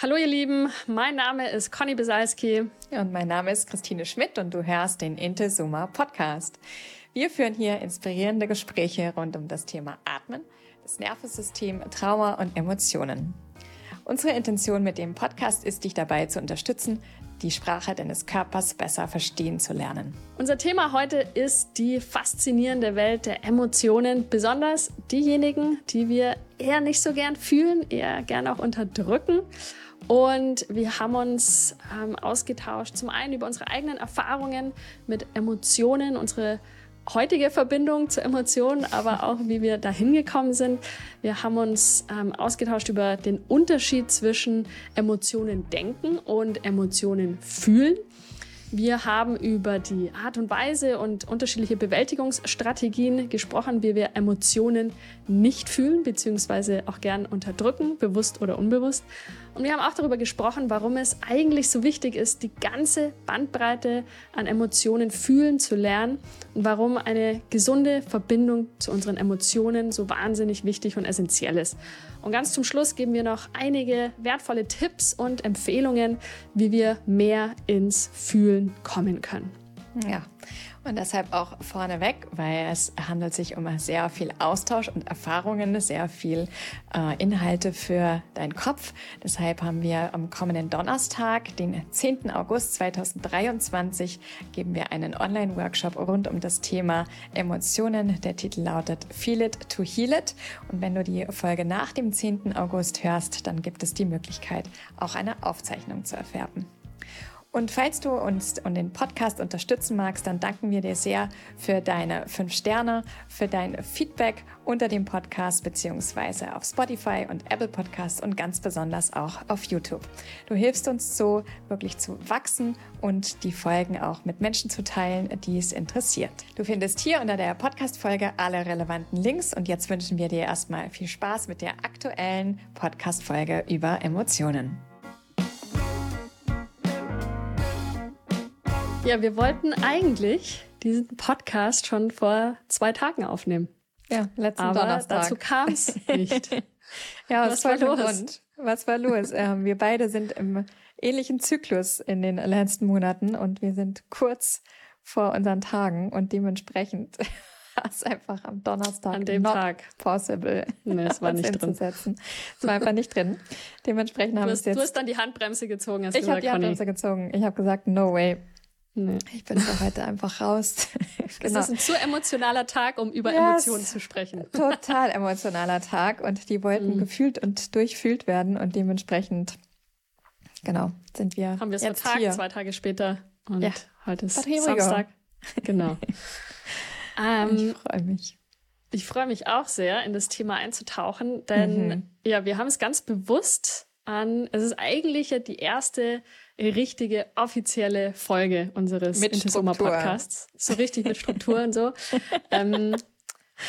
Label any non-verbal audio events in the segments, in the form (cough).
Hallo ihr Lieben, mein Name ist Conny Besalski. Und mein Name ist Christine Schmidt und du hörst den Intesuma Podcast. Wir führen hier inspirierende Gespräche rund um das Thema Atmen, das Nervensystem, Trauma und Emotionen. Unsere Intention mit dem Podcast ist, dich dabei zu unterstützen, die Sprache deines Körpers besser verstehen zu lernen. Unser Thema heute ist die faszinierende Welt der Emotionen, besonders diejenigen, die wir eher nicht so gern fühlen, eher gern auch unterdrücken. Und wir haben uns ähm, ausgetauscht, zum einen über unsere eigenen Erfahrungen mit Emotionen, unsere heutige Verbindung zu Emotionen, aber auch wie wir dahin gekommen sind. Wir haben uns ähm, ausgetauscht über den Unterschied zwischen Emotionen denken und Emotionen fühlen. Wir haben über die Art und Weise und unterschiedliche Bewältigungsstrategien gesprochen, wie wir Emotionen nicht fühlen bzw. auch gern unterdrücken, bewusst oder unbewusst. Und wir haben auch darüber gesprochen, warum es eigentlich so wichtig ist, die ganze Bandbreite an Emotionen fühlen zu lernen und warum eine gesunde Verbindung zu unseren Emotionen so wahnsinnig wichtig und essentiell ist. Und ganz zum Schluss geben wir noch einige wertvolle Tipps und Empfehlungen, wie wir mehr ins Fühlen kommen können. Ja, und deshalb auch vorneweg, weil es handelt sich um sehr viel Austausch und Erfahrungen, sehr viel äh, Inhalte für deinen Kopf. Deshalb haben wir am kommenden Donnerstag, den 10. August 2023, geben wir einen Online-Workshop rund um das Thema Emotionen. Der Titel lautet Feel It to Heal It. Und wenn du die Folge nach dem 10. August hörst, dann gibt es die Möglichkeit, auch eine Aufzeichnung zu erwerben. Und falls du uns und den Podcast unterstützen magst, dann danken wir dir sehr für deine fünf Sterne, für dein Feedback unter dem Podcast beziehungsweise auf Spotify und Apple Podcasts und ganz besonders auch auf YouTube. Du hilfst uns so wirklich zu wachsen und die Folgen auch mit Menschen zu teilen, die es interessiert. Du findest hier unter der Podcast-Folge alle relevanten Links und jetzt wünschen wir dir erstmal viel Spaß mit der aktuellen Podcast-Folge über Emotionen. Ja, wir wollten eigentlich diesen Podcast schon vor zwei Tagen aufnehmen. Ja, letzten Aber Donnerstag. dazu kam es (laughs) nicht. ja, was, was war los? Grund? Was war los? ähm, wir beide sind im ähnlichen Zyklus in den letzten Monaten und wir sind kurz vor unseren Tagen und dementsprechend (laughs) war es einfach am Donnerstag An dem Tag. possible. Nee, es war nicht drin. Es war einfach nicht drin. Dementsprechend haben Du wir es du jetzt. hast dann die Handbremse gezogen, hast ich habe die. Handbremse gezogen. Ich habe gesagt, no way. Nee. Ich bin für heute einfach raus. (laughs) Es genau. ist ein zu emotionaler Tag, um über Yes. Emotionen zu sprechen. total emotionaler Tag und die wollten Mhm. gefühlt und durchfühlt werden und dementsprechend, genau, sind wir Haben wir es jetzt vertagt, hier. zwei Tage später. Und Ja. heute ist. Samstag. Genau. (laughs) Ich ähm, freue mich. ich freue mich auch sehr, in das Thema einzutauchen, denn Mhm. ja, wir haben es ganz bewusst an, es ist eigentlich ja die erste richtige offizielle Folge unseres Mit Intesoma Struktur. Podcasts. So richtig mit Struktur und so. (laughs) ähm,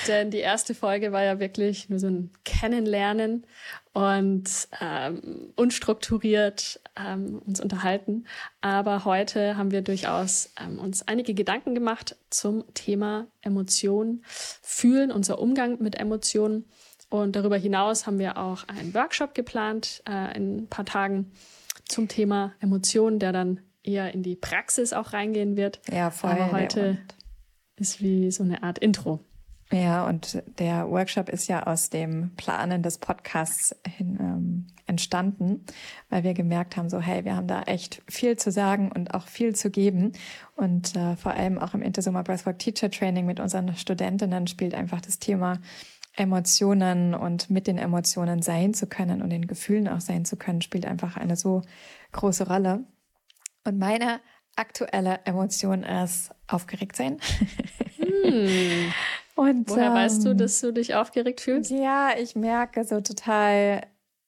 denn die erste Folge war ja wirklich nur so ein Kennenlernen und ähm, unstrukturiert ähm, uns unterhalten. Aber heute haben wir durchaus ähm, uns einige Gedanken gemacht zum Thema Emotionen, Fühlen, unser Umgang mit Emotionen. Und darüber hinaus haben wir auch einen Workshop geplant äh, in ein paar Tagen zum Thema Emotionen, der dann eher in die Praxis auch reingehen wird. Ja, voll. Aber heute ist wie so eine Art Intro. Ja, und der Workshop ist ja aus dem Planen des Podcasts hin, ähm, entstanden, weil wir gemerkt haben, so hey, wir haben da echt viel zu sagen und auch viel zu geben. Und äh, vor allem auch im Intersummer Breathwork Teacher Training mit unseren Studentinnen spielt einfach das Thema Emotionen und mit den Emotionen sein zu können und den Gefühlen auch sein zu können, spielt einfach eine so große Rolle. Und meine aktuelle Emotion ist aufgeregt sein. Hm. (laughs) Und, Woher weißt du, ähm, dass du dich aufgeregt fühlst? Ja, ich merke so total,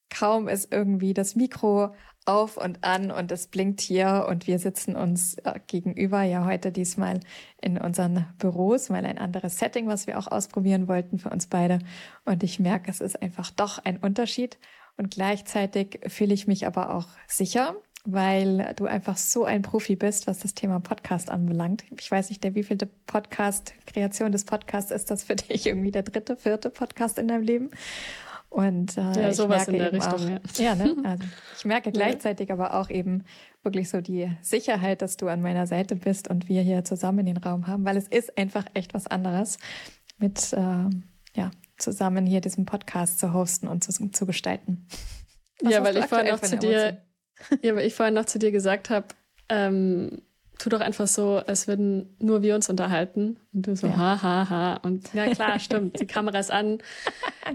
kaum ist irgendwie das Mikro auf und an und es blinkt hier und wir sitzen uns äh, gegenüber, ja heute diesmal in unseren Büros, mal ein anderes Setting, was wir auch ausprobieren wollten für uns beide. Und ich merke, es ist einfach doch ein Unterschied und gleichzeitig fühle ich mich aber auch sicher, weil du einfach so ein Profi bist, was das Thema Podcast anbelangt. Ich weiß nicht, der wievielte Podcast, Kreation des Podcasts ist das für dich (laughs) irgendwie der dritte, vierte Podcast in deinem Leben. Und äh, ja, sowas in der Richtung. Auch, ja. (laughs) ja, ne? (laughs) also ich merke gleichzeitig aber auch eben wirklich so die Sicherheit, dass du an meiner Seite bist und wir hier zusammen den Raum haben, weil es ist einfach echt was anderes, mit äh, ja zusammen hier diesen Podcast zu hosten und zu, zu gestalten. Was ja, weil ich vorhin noch zu dir, (laughs) ja, weil ich vorhin noch zu dir gesagt habe, ähm, tu doch einfach so, als würden nur wir uns unterhalten. Und du so, ja. ha, ha, ha. Und ja, klar, (laughs) stimmt. Die Kamera ist an,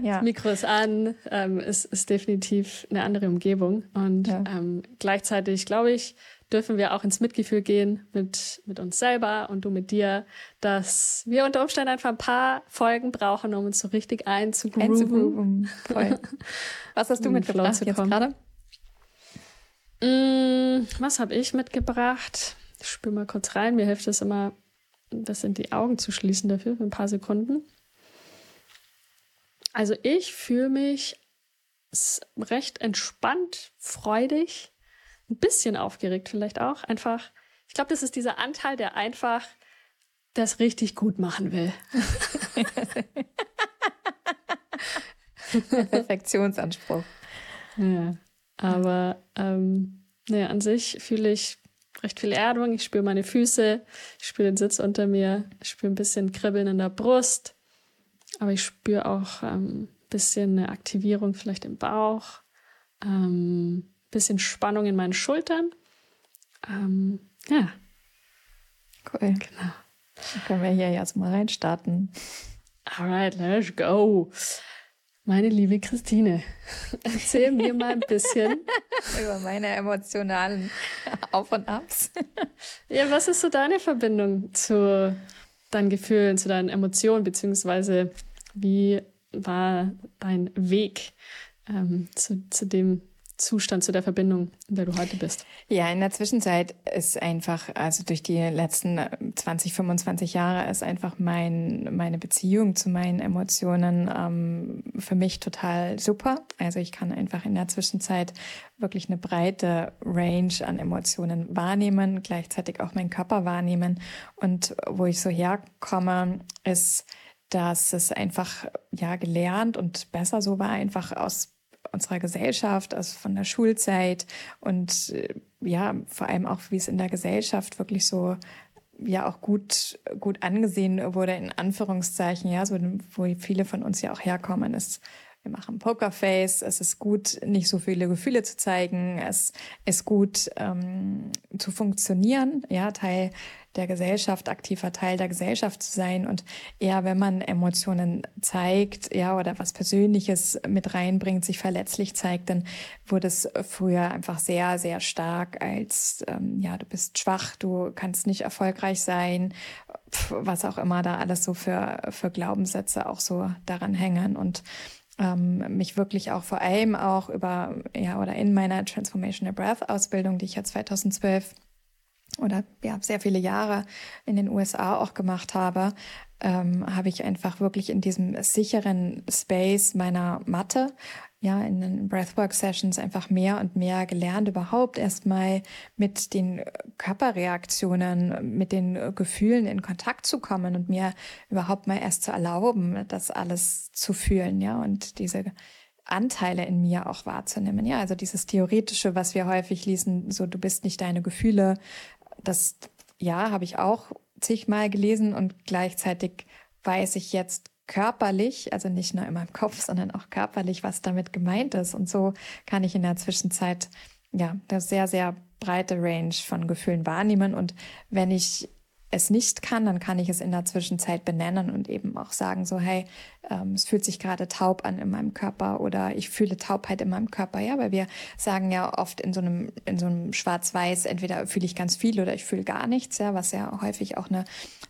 ja. das Mikro ist an. Ähm, es ist definitiv eine andere Umgebung. Und ja. ähm, gleichzeitig, glaube ich, dürfen wir auch ins Mitgefühl gehen mit, mit uns selber und du mit dir, dass wir unter Umständen einfach ein paar Folgen brauchen, um uns so richtig einzugrooven. einzugrooven. Voll. (laughs) Was hast du mitgebracht jetzt gerade? Mm, was habe ich mitgebracht? Ich spüre mal kurz rein. Mir hilft es immer, ein bisschen die Augen zu schließen dafür, für ein paar Sekunden. Also ich fühle mich recht entspannt, freudig, ein bisschen aufgeregt vielleicht auch. Einfach, ich glaube, das ist dieser Anteil, der einfach das richtig gut machen will. (laughs) Perfektionsanspruch. Ja, aber ähm, naja, an sich fühle ich recht viel Erdung. Ich spüre meine Füße, ich spüre den Sitz unter mir, ich spüre ein bisschen Kribbeln in der Brust, aber ich spüre auch ein ähm, bisschen eine Aktivierung vielleicht im Bauch, ein ähm, bisschen Spannung in meinen Schultern. Ähm, ja. Cool. Genau. Dann können wir hier jetzt mal reinstarten. Alright, let's go. Meine liebe Christine, (laughs) erzähl mir mal ein bisschen (laughs) über meine emotionalen (laughs) Auf und Abs. Ja, was ist so deine Verbindung zu deinen Gefühlen, zu deinen Emotionen, beziehungsweise wie war dein Weg ähm, zu, zu dem Zustand, zu der Verbindung, in der du heute bist? Ja, in der Zwischenzeit ist einfach, also durch die letzten 20, 25 Jahre ist einfach mein, meine Beziehung zu meinen Emotionen ähm, für mich total super. Also ich kann einfach in der Zwischenzeit wirklich eine breite Range an Emotionen wahrnehmen, gleichzeitig auch meinen Körper wahrnehmen. Und wo ich so herkomme, ist, dass es einfach ja gelernt und besser so war, einfach aus unserer Gesellschaft, also von der Schulzeit und äh, ja, vor allem auch, wie es in der Gesellschaft wirklich so ja auch gut gut angesehen wurde in Anführungszeichen ja so wo viele von uns ja auch herkommen ist wir machen Pokerface. Es ist gut nicht so viele Gefühle zu zeigen. Es ist gut ähm, zu funktionieren ja Teil der Gesellschaft, aktiver Teil der Gesellschaft zu sein. Und eher, wenn man Emotionen zeigt, ja, oder was Persönliches mit reinbringt, sich verletzlich zeigt, dann wurde es früher einfach sehr, sehr stark als, ähm, ja, du bist schwach, du kannst nicht erfolgreich sein, was auch immer da alles so für, für Glaubenssätze auch so daran hängen. Und ähm, mich wirklich auch vor allem auch über, ja, oder in meiner Transformational Breath Ausbildung, die ich ja 2012 oder ja, sehr viele Jahre in den USA auch gemacht habe, ähm, habe ich einfach wirklich in diesem sicheren Space meiner Matte, ja, in den Breathwork-Sessions einfach mehr und mehr gelernt, überhaupt erstmal mit den Körperreaktionen, mit den Gefühlen in Kontakt zu kommen und mir überhaupt mal erst zu erlauben, das alles zu fühlen, ja, und diese Anteile in mir auch wahrzunehmen. Ja, also dieses Theoretische, was wir häufig lesen, so du bist nicht deine Gefühle, das, ja, habe ich auch zigmal gelesen und gleichzeitig weiß ich jetzt körperlich, also nicht nur in meinem Kopf, sondern auch körperlich, was damit gemeint ist. Und so kann ich in der Zwischenzeit ja eine sehr, sehr breite Range von Gefühlen wahrnehmen. Und wenn ich es nicht kann, dann kann ich es in der Zwischenzeit benennen und eben auch sagen, so, hey, ähm, es fühlt sich gerade taub an in meinem Körper oder ich fühle Taubheit in meinem Körper. Ja, weil wir sagen ja oft in so einem, in so einem Schwarz-Weiß, entweder fühle ich ganz viel oder ich fühle gar nichts, ja, was ja häufig auch eine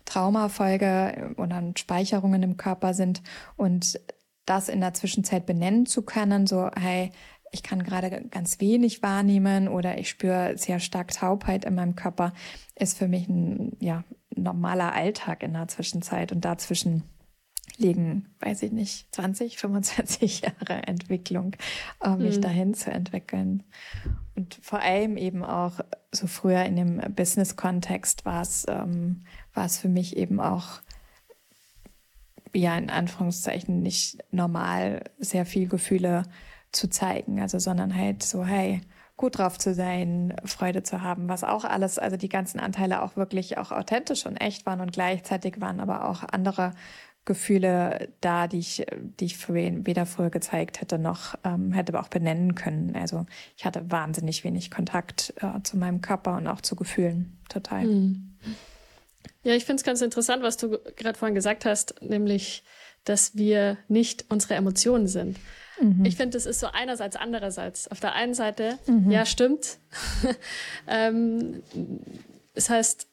Traumafolge oder Speicherungen im Körper sind und das in der Zwischenzeit benennen zu können, so, hey, ich kann gerade ganz wenig wahrnehmen oder ich spüre sehr stark Taubheit in meinem Körper, ist für mich ein ja, normaler Alltag in der Zwischenzeit. Und dazwischen liegen, weiß ich nicht, 20, 25 (laughs) Jahre Entwicklung, um mhm. mich dahin zu entwickeln. Und vor allem eben auch so früher in dem Business-Kontext war es, ähm, war es für mich eben auch ja in Anführungszeichen nicht normal sehr viel Gefühle zu zeigen, also sondern halt so, hey, gut drauf zu sein, Freude zu haben, was auch alles, also die ganzen Anteile auch wirklich auch authentisch und echt waren und gleichzeitig waren aber auch andere Gefühle da, die ich, die ich weder früher gezeigt hätte noch ähm, hätte aber auch benennen können. Also ich hatte wahnsinnig wenig Kontakt äh, zu meinem Körper und auch zu Gefühlen. Total. Mhm. Ja, ich finde es ganz interessant, was du gerade vorhin gesagt hast, nämlich, dass wir nicht unsere Emotionen sind. Mhm. Ich finde, das ist so einerseits, andererseits. Auf der einen Seite, mhm. ja, stimmt. (laughs) ähm, es heißt,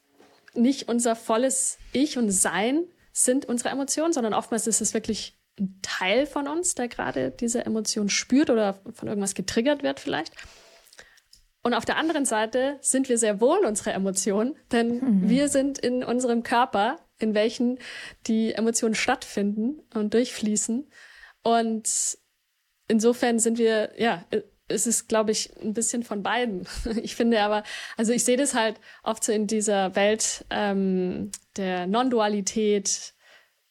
nicht unser volles Ich und Sein sind unsere Emotionen, sondern oftmals ist es wirklich ein Teil von uns, der gerade diese Emotion spürt oder von irgendwas getriggert wird vielleicht. Und auf der anderen Seite sind wir sehr wohl unsere Emotionen, denn mhm. wir sind in unserem Körper, in welchen die Emotionen stattfinden und durchfließen. Und insofern sind wir, ja, es ist, glaube ich, ein bisschen von beiden. (laughs) Ich finde aber, also ich sehe das halt oft so in dieser Welt ähm, der Non-Dualität,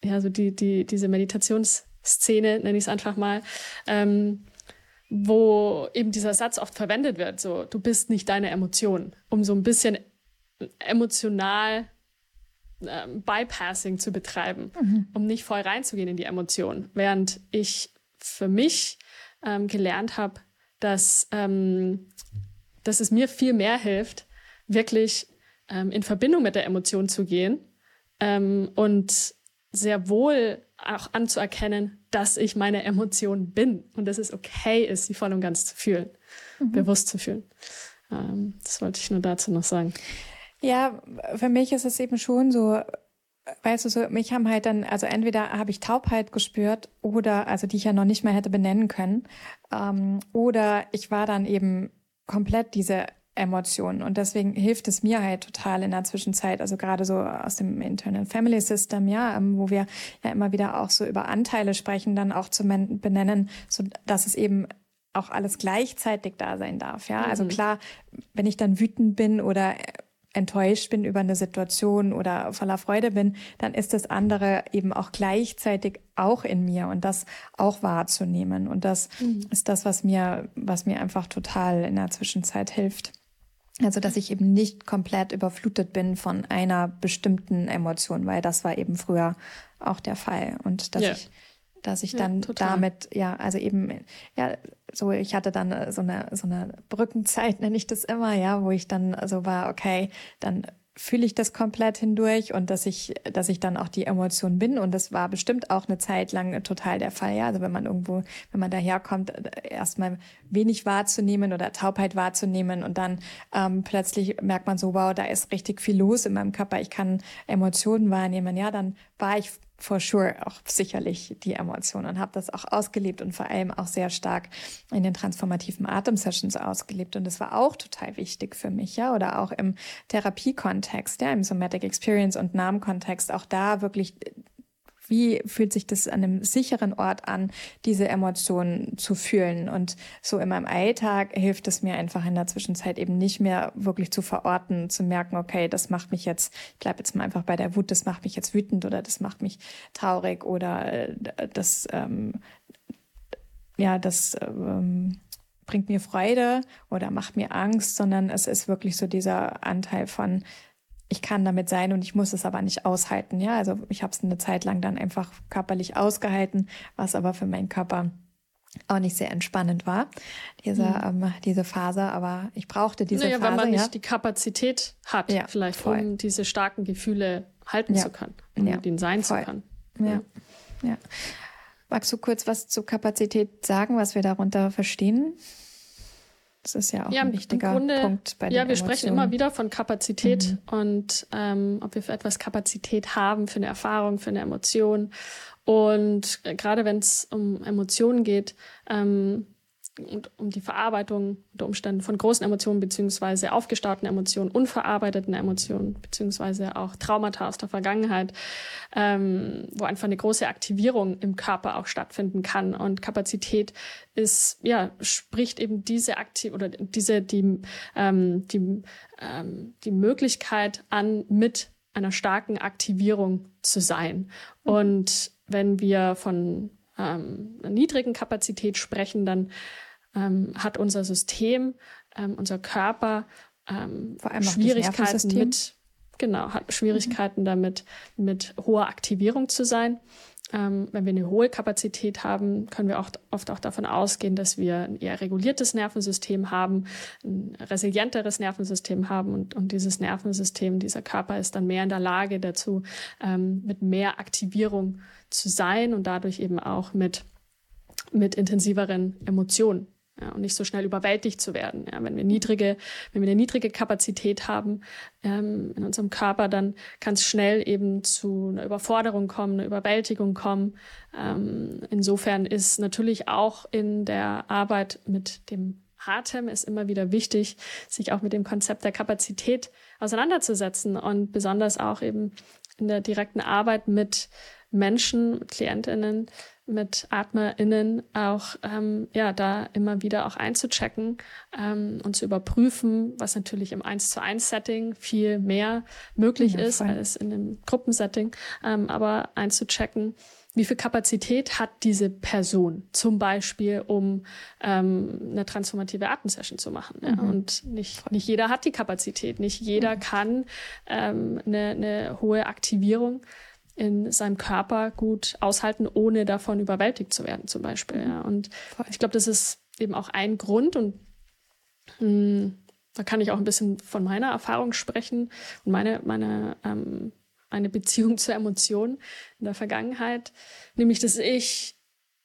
ja, so die, die, diese Meditationsszene, nenne ich es einfach mal, ähm, wo eben dieser Satz oft verwendet wird, so, du bist nicht deine Emotion, um so ein bisschen emotional ähm, Bypassing zu betreiben, mhm. um nicht voll reinzugehen in die Emotion. Während ich für mich ähm, gelernt habe, dass, ähm, dass es mir viel mehr hilft, wirklich ähm, in Verbindung mit der Emotion zu gehen ähm, und sehr wohl auch anzuerkennen, dass ich meine Emotion bin und dass es okay ist, sie voll und ganz zu fühlen, mhm. bewusst zu fühlen. Ähm, das wollte ich nur dazu noch sagen. Ja, für mich ist es eben schon so, weißt du, so, mich haben halt dann, also entweder habe ich Taubheit gespürt oder, also die ich ja noch nicht mehr hätte benennen können, ähm, oder ich war dann eben komplett diese Emotionen. Und deswegen hilft es mir halt total in der Zwischenzeit, also gerade so aus dem Internal Family System, ja, ähm, wo wir ja immer wieder auch so über Anteile sprechen, dann auch zu benennen, so dass es eben auch alles gleichzeitig da sein darf, ja. Also mhm. Also klar, wenn ich dann wütend bin oder enttäuscht bin über eine Situation oder voller Freude bin, dann ist das andere eben auch gleichzeitig auch in mir und das auch wahrzunehmen. Und das mhm. ist das, was mir, was mir einfach total in der Zwischenzeit hilft. Also, dass ich eben nicht komplett überflutet bin von einer bestimmten Emotion, weil das war eben früher auch der Fall. Und dass ja. ich dass ich dann ja, damit, ja, also eben, ja, so, ich hatte dann so eine, so eine Brückenzeit, (laughs) nenne ich das immer, ja, wo ich dann so war, okay, dann fühle ich das komplett hindurch und dass ich, dass ich dann auch die Emotion bin. Und das war bestimmt auch eine Zeit lang total der Fall. Ja, also wenn man irgendwo, wenn man daherkommt, erstmal wenig wahrzunehmen oder Taubheit wahrzunehmen und dann ähm, plötzlich merkt man so, wow, da ist richtig viel los in meinem Körper. Ich kann Emotionen wahrnehmen. Ja, dann war ich for sure auch sicherlich die Emotionen. Und habe das auch ausgelebt und vor allem auch sehr stark in den transformativen Atemsessions ausgelebt. Und das war auch total wichtig für mich ja oder auch im Therapiekontext ja im Somatic Experience und Namenkontext auch da wirklich wie fühlt sich das an einem sicheren Ort an, diese Emotionen zu fühlen? Und so in meinem Alltag hilft es mir einfach in der Zwischenzeit eben nicht mehr wirklich zu verorten, zu merken, okay, das macht mich jetzt, ich bleibe jetzt mal einfach bei der Wut, das macht mich jetzt wütend oder das macht mich traurig oder äh, das, ähm, ja, das ähm, bringt mir Freude oder macht mir Angst, sondern es ist wirklich so dieser Anteil von, ich kann damit sein und ich muss es aber nicht aushalten. Ja, also ich habe es eine Zeit lang dann einfach körperlich ausgehalten, was aber für meinen Körper auch nicht sehr entspannend war, diese, mhm. ähm, diese Phase, aber ich brauchte diese naja, Phase. Weil man ja. nicht die Kapazität hat, ja, vielleicht, voll. um diese starken Gefühle halten ja. zu können, um ja. den sein voll. zu können. Ja. ja. Magst du kurz was zur Kapazität sagen, was wir darunter verstehen? Das ist ja auch ja, ein wichtiger Grunde, Punkt bei den Ja, wir Emotionen. sprechen immer wieder von Kapazität mhm. und ähm, ob wir für etwas Kapazität haben, für eine Erfahrung, für eine Emotion. Und äh, gerade wenn es um Emotionen geht, ähm, und um die Verarbeitung unter Umständen von großen Emotionen beziehungsweise aufgestauten Emotionen, unverarbeiteten Emotionen beziehungsweise auch Traumata aus der Vergangenheit, ähm, wo einfach eine große Aktivierung im Körper auch stattfinden kann. Und Kapazität ist, ja, spricht eben diese Aktiv oder diese, die, ähm, die, ähm, die Möglichkeit an, mit einer starken Aktivierung zu sein. Mhm. Und wenn wir von ähm, einer niedrigen Kapazität sprechen, dann ähm, hat unser System, ähm, unser Körper ähm, Vor allem Schwierigkeiten mit, genau, hat Schwierigkeiten mhm. damit, mit hoher Aktivierung zu sein. Ähm, wenn wir eine hohe Kapazität haben, können wir auch oft auch davon ausgehen, dass wir ein eher reguliertes Nervensystem haben, ein resilienteres Nervensystem haben und, und dieses Nervensystem, dieser Körper ist dann mehr in der Lage dazu, ähm, mit mehr Aktivierung zu sein und dadurch eben auch mit, mit intensiveren Emotionen ja, und nicht so schnell überwältigt zu werden. Ja, wenn wir niedrige, wenn wir eine niedrige Kapazität haben ähm, in unserem Körper, dann kann es schnell eben zu einer Überforderung kommen, einer Überwältigung kommen. Ähm, insofern ist natürlich auch in der Arbeit mit dem Atem ist immer wieder wichtig, sich auch mit dem Konzept der Kapazität auseinanderzusetzen und besonders auch eben in der direkten Arbeit mit Menschen, Klientinnen, mit AtmerInnen auch ähm, ja da immer wieder auch einzuchecken ähm, und zu überprüfen, was natürlich im 1 zu 1 Setting viel mehr möglich ja, ist voll. als in einem Gruppensetting, ähm, aber einzuchecken, wie viel Kapazität hat diese Person zum Beispiel, um ähm, eine transformative Atemsession zu machen. Ja? Mhm. Und nicht, nicht jeder hat die Kapazität, nicht jeder mhm. kann ähm, eine, eine hohe Aktivierung in seinem Körper gut aushalten, ohne davon überwältigt zu werden, zum Beispiel. Ja. Und ich glaube, das ist eben auch ein Grund und mh, hm, da kann ich auch ein bisschen von meiner Erfahrung sprechen und meine, meine ähm, eine Beziehung (laughs) zur Emotion in der Vergangenheit, nämlich dass ich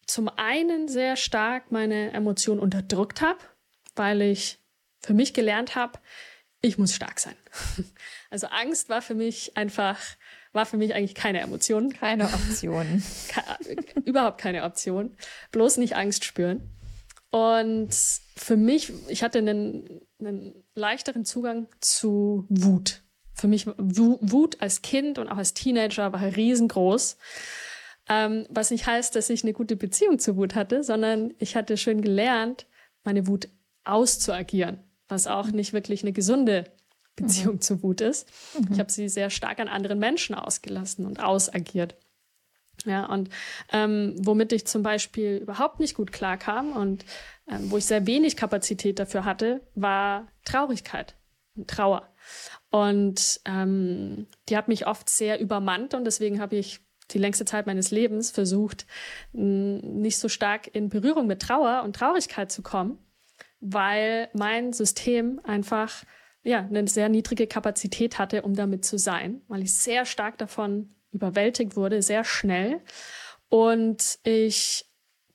zum einen sehr stark meine Emotion unterdrückt habe, weil ich für mich gelernt habe, ich muss stark sein. (laughs) Also Angst war für mich einfach war für mich eigentlich keine Emotion. Keine Option. (laughs) überhaupt keine Option. Bloß nicht Angst spüren. Und für mich, ich hatte einen, einen leichteren Zugang zu Wut. Für mich Wut als Kind und auch als Teenager war riesengroß. Ähm, was nicht heißt, dass ich eine gute Beziehung zu Wut hatte, sondern ich hatte schön gelernt, meine Wut auszuagieren, was auch nicht wirklich eine gesunde Beziehung mhm. zu Wut ist. Mhm. Ich habe sie sehr stark an anderen Menschen ausgelassen und ausagiert. Ja, und ähm, womit ich zum Beispiel überhaupt nicht gut klarkam und ähm, wo ich sehr wenig Kapazität dafür hatte, war Traurigkeit und Trauer. Und ähm, die hat mich oft sehr übermannt und deswegen habe ich die längste Zeit meines Lebens versucht, nicht so stark in Berührung mit Trauer und Traurigkeit zu kommen, weil mein System einfach ja, eine sehr niedrige Kapazität hatte, um damit zu sein, weil ich sehr stark davon überwältigt wurde, sehr schnell. Und ich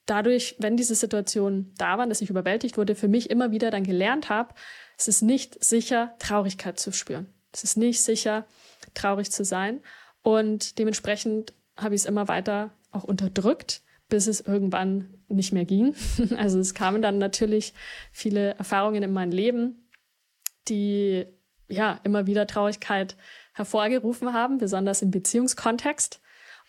dadurch, wenn diese Situation da war, dass ich überwältigt wurde, für mich immer wieder dann gelernt habe, es ist nicht sicher, Traurigkeit zu spüren. Es ist nicht sicher, traurig zu sein. Und dementsprechend habe ich es immer weiter auch unterdrückt, bis es irgendwann nicht mehr ging. (laughs) Also es kamen dann natürlich viele Erfahrungen in mein Leben, die ja immer wieder Traurigkeit hervorgerufen haben, besonders im Beziehungskontext.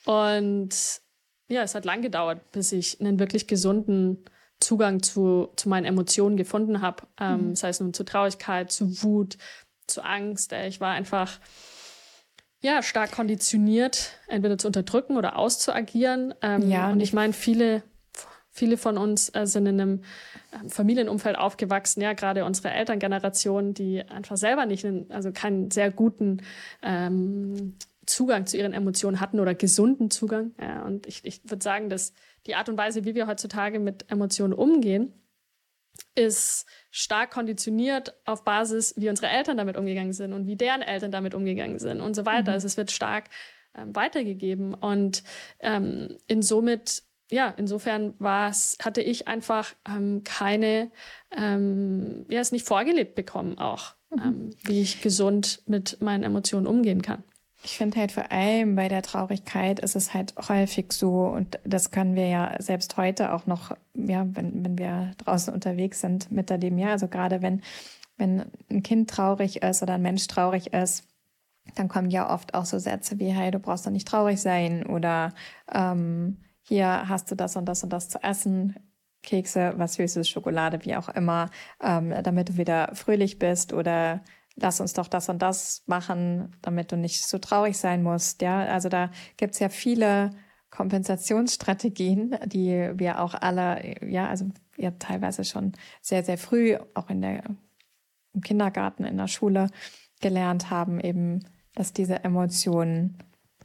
Und ja, es hat lang gedauert, bis ich einen wirklich gesunden Zugang zu, zu meinen Emotionen gefunden habe. Ähm, mhm. Sei es nun zu Traurigkeit, zu Wut, zu Angst. Ich war einfach ja stark konditioniert, entweder zu unterdrücken oder auszuagieren. Ähm, ja, und ich meine, viele Viele von uns äh, sind in einem äh, Familienumfeld aufgewachsen, ja, gerade unsere Elterngeneration, die einfach selber nicht, einen, also keinen sehr guten ähm, Zugang zu ihren Emotionen hatten oder gesunden Zugang. Ja, und ich, ich würde sagen, dass die Art und Weise, wie wir heutzutage mit Emotionen umgehen, ist stark konditioniert auf Basis, wie unsere Eltern damit umgegangen sind und wie deren Eltern damit umgegangen sind und so weiter. Mhm. Also es wird stark ähm, weitergegeben und ähm, in somit ja, insofern war es, hatte ich einfach ähm, keine, ähm, ja, es nicht vorgelebt bekommen auch, mhm. ähm, wie ich gesund mit meinen Emotionen umgehen kann. Ich finde halt vor allem bei der Traurigkeit ist es halt häufig so, und das können wir ja selbst heute auch noch, ja, wenn, wenn wir draußen unterwegs sind, miterleben, ja, also gerade wenn, wenn ein Kind traurig ist oder ein Mensch traurig ist, dann kommen ja oft auch so Sätze wie, hey, du brauchst doch nicht traurig sein oder ähm, hier hast du das und das und das zu essen, Kekse, was Süßes, Schokolade, wie auch immer, ähm, damit du wieder fröhlich bist oder lass uns doch das und das machen, damit du nicht so traurig sein musst. Ja, also da gibt's ja viele Kompensationsstrategien, die wir auch alle, ja, also ja teilweise schon sehr, sehr früh, auch in der, im Kindergarten, in der Schule gelernt haben, eben, dass diese Emotionen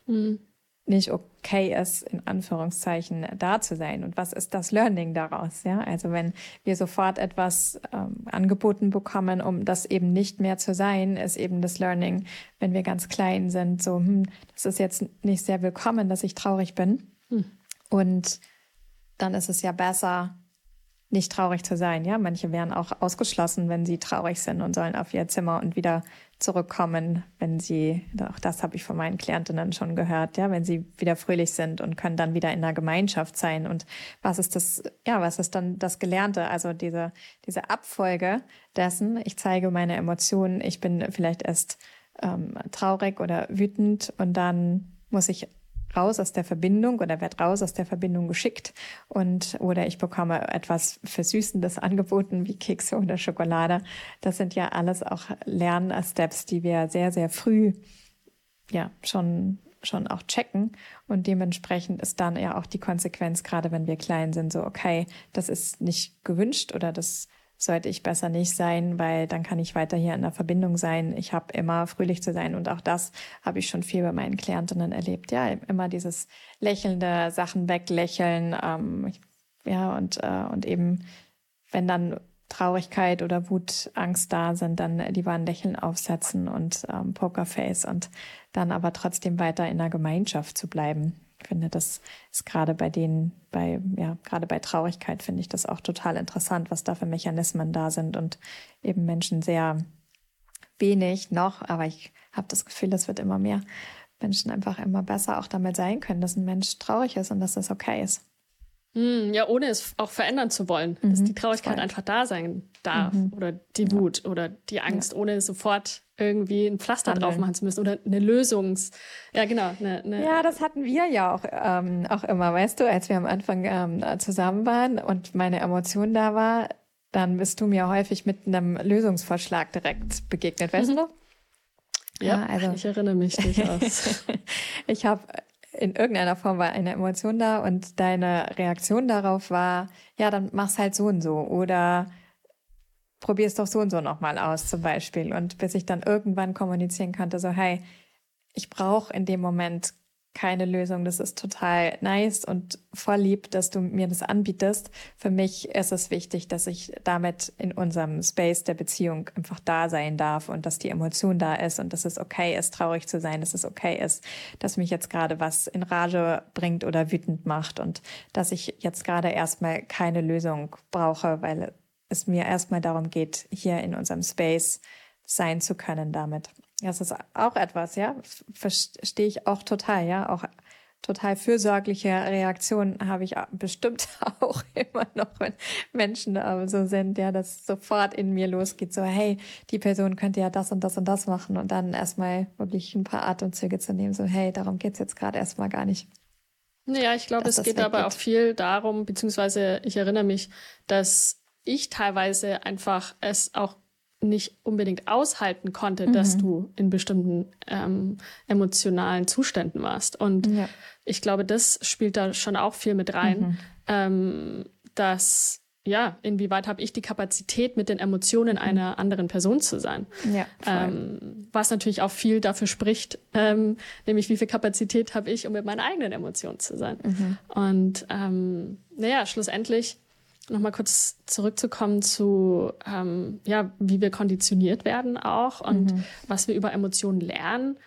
mhm nicht okay ist, in Anführungszeichen da zu sein. Und was ist das Learning daraus? Ja, also wenn wir sofort etwas ähm, angeboten bekommen, um das eben nicht mehr zu sein, ist eben das Learning, wenn wir ganz klein sind, so, hm, das ist jetzt nicht sehr willkommen, dass ich traurig bin. Hm. Und dann ist es ja besser, nicht traurig zu sein. Ja, manche werden auch ausgeschlossen, wenn sie traurig sind und sollen auf ihr Zimmer und wieder zurückkommen, wenn sie, auch das habe ich von meinen Klientinnen schon gehört, ja, wenn sie wieder fröhlich sind und können dann wieder in der Gemeinschaft sein. Und was ist das, ja, was ist dann das Gelernte? Also diese, diese Abfolge dessen, ich zeige meine Emotionen, ich bin vielleicht erst ähm, traurig oder wütend und dann muss ich raus aus der Verbindung oder werde raus aus der Verbindung geschickt und oder ich bekomme etwas Versüßendes angeboten wie Kekse oder Schokolade. Das sind ja alles auch Lernsteps, die wir sehr, sehr früh ja schon schon auch checken und dementsprechend ist dann ja auch die Konsequenz, gerade wenn wir klein sind, so okay, das ist nicht gewünscht oder das sollte ich besser nicht sein, weil dann kann ich weiter hier in der Verbindung sein. Ich habe immer fröhlich zu sein und auch das habe ich schon viel bei meinen Klientinnen erlebt. Ja, immer dieses lächelnde Sachen weglächeln, ähm, ja und äh, und eben wenn dann Traurigkeit oder Wut, Angst da sind, dann lieber ein Lächeln aufsetzen und ähm, Pokerface und dann aber trotzdem weiter in der Gemeinschaft zu bleiben. Ich finde, das ist gerade bei denen, bei, ja, gerade bei Traurigkeit finde ich das auch total interessant, was da für Mechanismen da sind und eben Menschen sehr wenig noch, aber ich habe das Gefühl, es wird immer mehr Menschen einfach immer besser auch damit sein können, dass ein Mensch traurig ist und dass das okay ist. Hm, ja, ohne es auch verändern zu wollen, mhm, dass die Traurigkeit voll. einfach da sein darf mhm. oder die Wut ja. oder die Angst, ja. ohne sofort irgendwie ein Pflaster Handeln. drauf machen zu müssen oder eine Lösungs, ja genau. Eine, eine ja, das hatten wir ja auch ähm, auch immer, weißt du, als wir am Anfang ähm, zusammen waren und meine Emotion da war, dann bist du mir häufig mit einem Lösungsvorschlag direkt begegnet, weißt mhm. du? Ja, ja, also ich erinnere mich durchaus. (laughs) ich habe in irgendeiner Form war eine Emotion da und deine Reaktion darauf war, ja, dann mach's halt so und so oder probier's doch so und so nochmal aus zum Beispiel. Und bis ich dann irgendwann kommunizieren konnte, so, hey, ich brauche in dem Moment keine Lösung. Das ist total nice und voll lieb, dass du mir das anbietest. Für mich ist es wichtig, dass ich damit in unserem Space der Beziehung einfach da sein darf und dass die Emotion da ist und dass es okay ist, traurig zu sein, dass es okay ist, dass mich jetzt gerade was in Rage bringt oder wütend macht und dass ich jetzt gerade erstmal keine Lösung brauche, weil es mir erstmal darum geht, hier in unserem Space sein zu können damit. Das ist auch etwas, ja, verstehe ich auch total, ja, auch total fürsorgliche Reaktionen habe ich bestimmt (laughs) auch immer noch, wenn Menschen so sind, ja, das sofort in mir losgeht, so, hey, die Person könnte ja das und das und das machen und dann erstmal wirklich ein paar Atemzüge zu nehmen, so, hey, darum geht's jetzt gerade erstmal gar nicht. Ja, ich glaube, es geht aber auch viel darum, beziehungsweise ich erinnere mich, dass ich teilweise einfach es auch nicht unbedingt aushalten konnte, mhm. dass du in bestimmten ähm, emotionalen Zuständen warst. Und ja. ich glaube, das spielt da schon auch viel mit rein, mhm. ähm, dass ja, inwieweit habe ich die Kapazität, mit den Emotionen mhm. einer anderen Person zu sein? Ja, ähm, was natürlich auch viel dafür spricht, ähm, nämlich wie viel Kapazität habe ich, um mit meinen eigenen Emotionen zu sein. Mhm. Und ähm, naja, schlussendlich nochmal kurz zurückzukommen zu, ähm, ja, wie wir konditioniert werden auch und mhm. was wir über Emotionen lernen.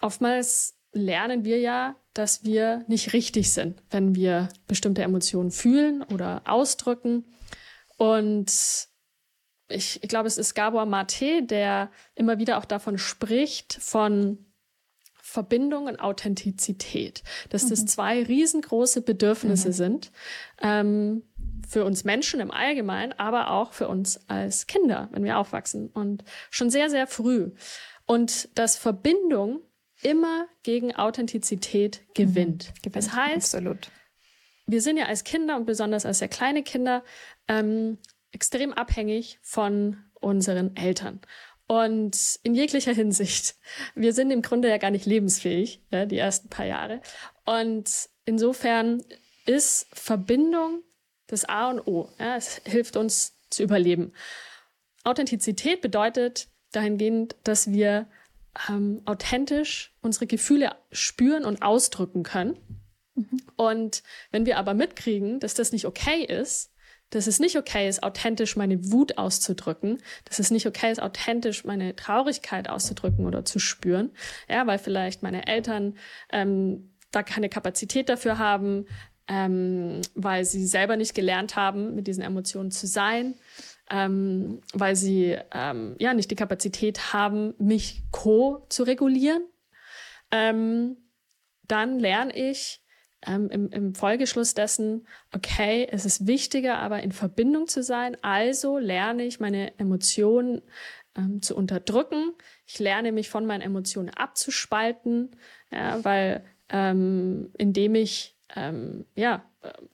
Oftmals lernen wir ja, dass wir nicht richtig sind, wenn wir bestimmte Emotionen fühlen oder ausdrücken. Und ich, ich glaube, es ist Gabor Mate, der immer wieder auch davon spricht, von Verbindung und Authentizität, dass mhm. das zwei riesengroße Bedürfnisse mhm. sind, ähm, für uns Menschen im Allgemeinen, aber auch für uns als Kinder, wenn wir aufwachsen und schon sehr, sehr früh. Und dass Verbindung immer gegen Authentizität gewinnt. Mhm, das heißt, absolut. wir sind ja als Kinder und besonders als sehr kleine Kinder ähm, extrem abhängig von unseren Eltern. Und in jeglicher Hinsicht. Wir sind im Grunde ja gar nicht lebensfähig, ja, die ersten paar Jahre. Und insofern ist Verbindung das A und O. Ja, es hilft uns zu überleben. Authentizität bedeutet dahingehend, dass wir ähm, authentisch unsere Gefühle spüren und ausdrücken können. Mhm. Und wenn wir aber mitkriegen, dass das nicht okay ist, dass es nicht okay ist, authentisch meine Wut auszudrücken, dass es nicht okay ist, authentisch meine Traurigkeit auszudrücken oder zu spüren, ja, weil vielleicht meine Eltern ähm, da keine Kapazität dafür haben, ähm, weil sie selber nicht gelernt haben, mit diesen Emotionen zu sein, ähm, weil sie ähm, ja nicht die Kapazität haben, mich co zu regulieren. Ähm, dann lerne ich ähm, im, im Folgeschluss dessen, okay, es ist wichtiger, aber in Verbindung zu sein. Also lerne ich meine Emotionen ähm, zu unterdrücken. Ich lerne mich von meinen Emotionen abzuspalten, ja, weil indem ich ähm, ja,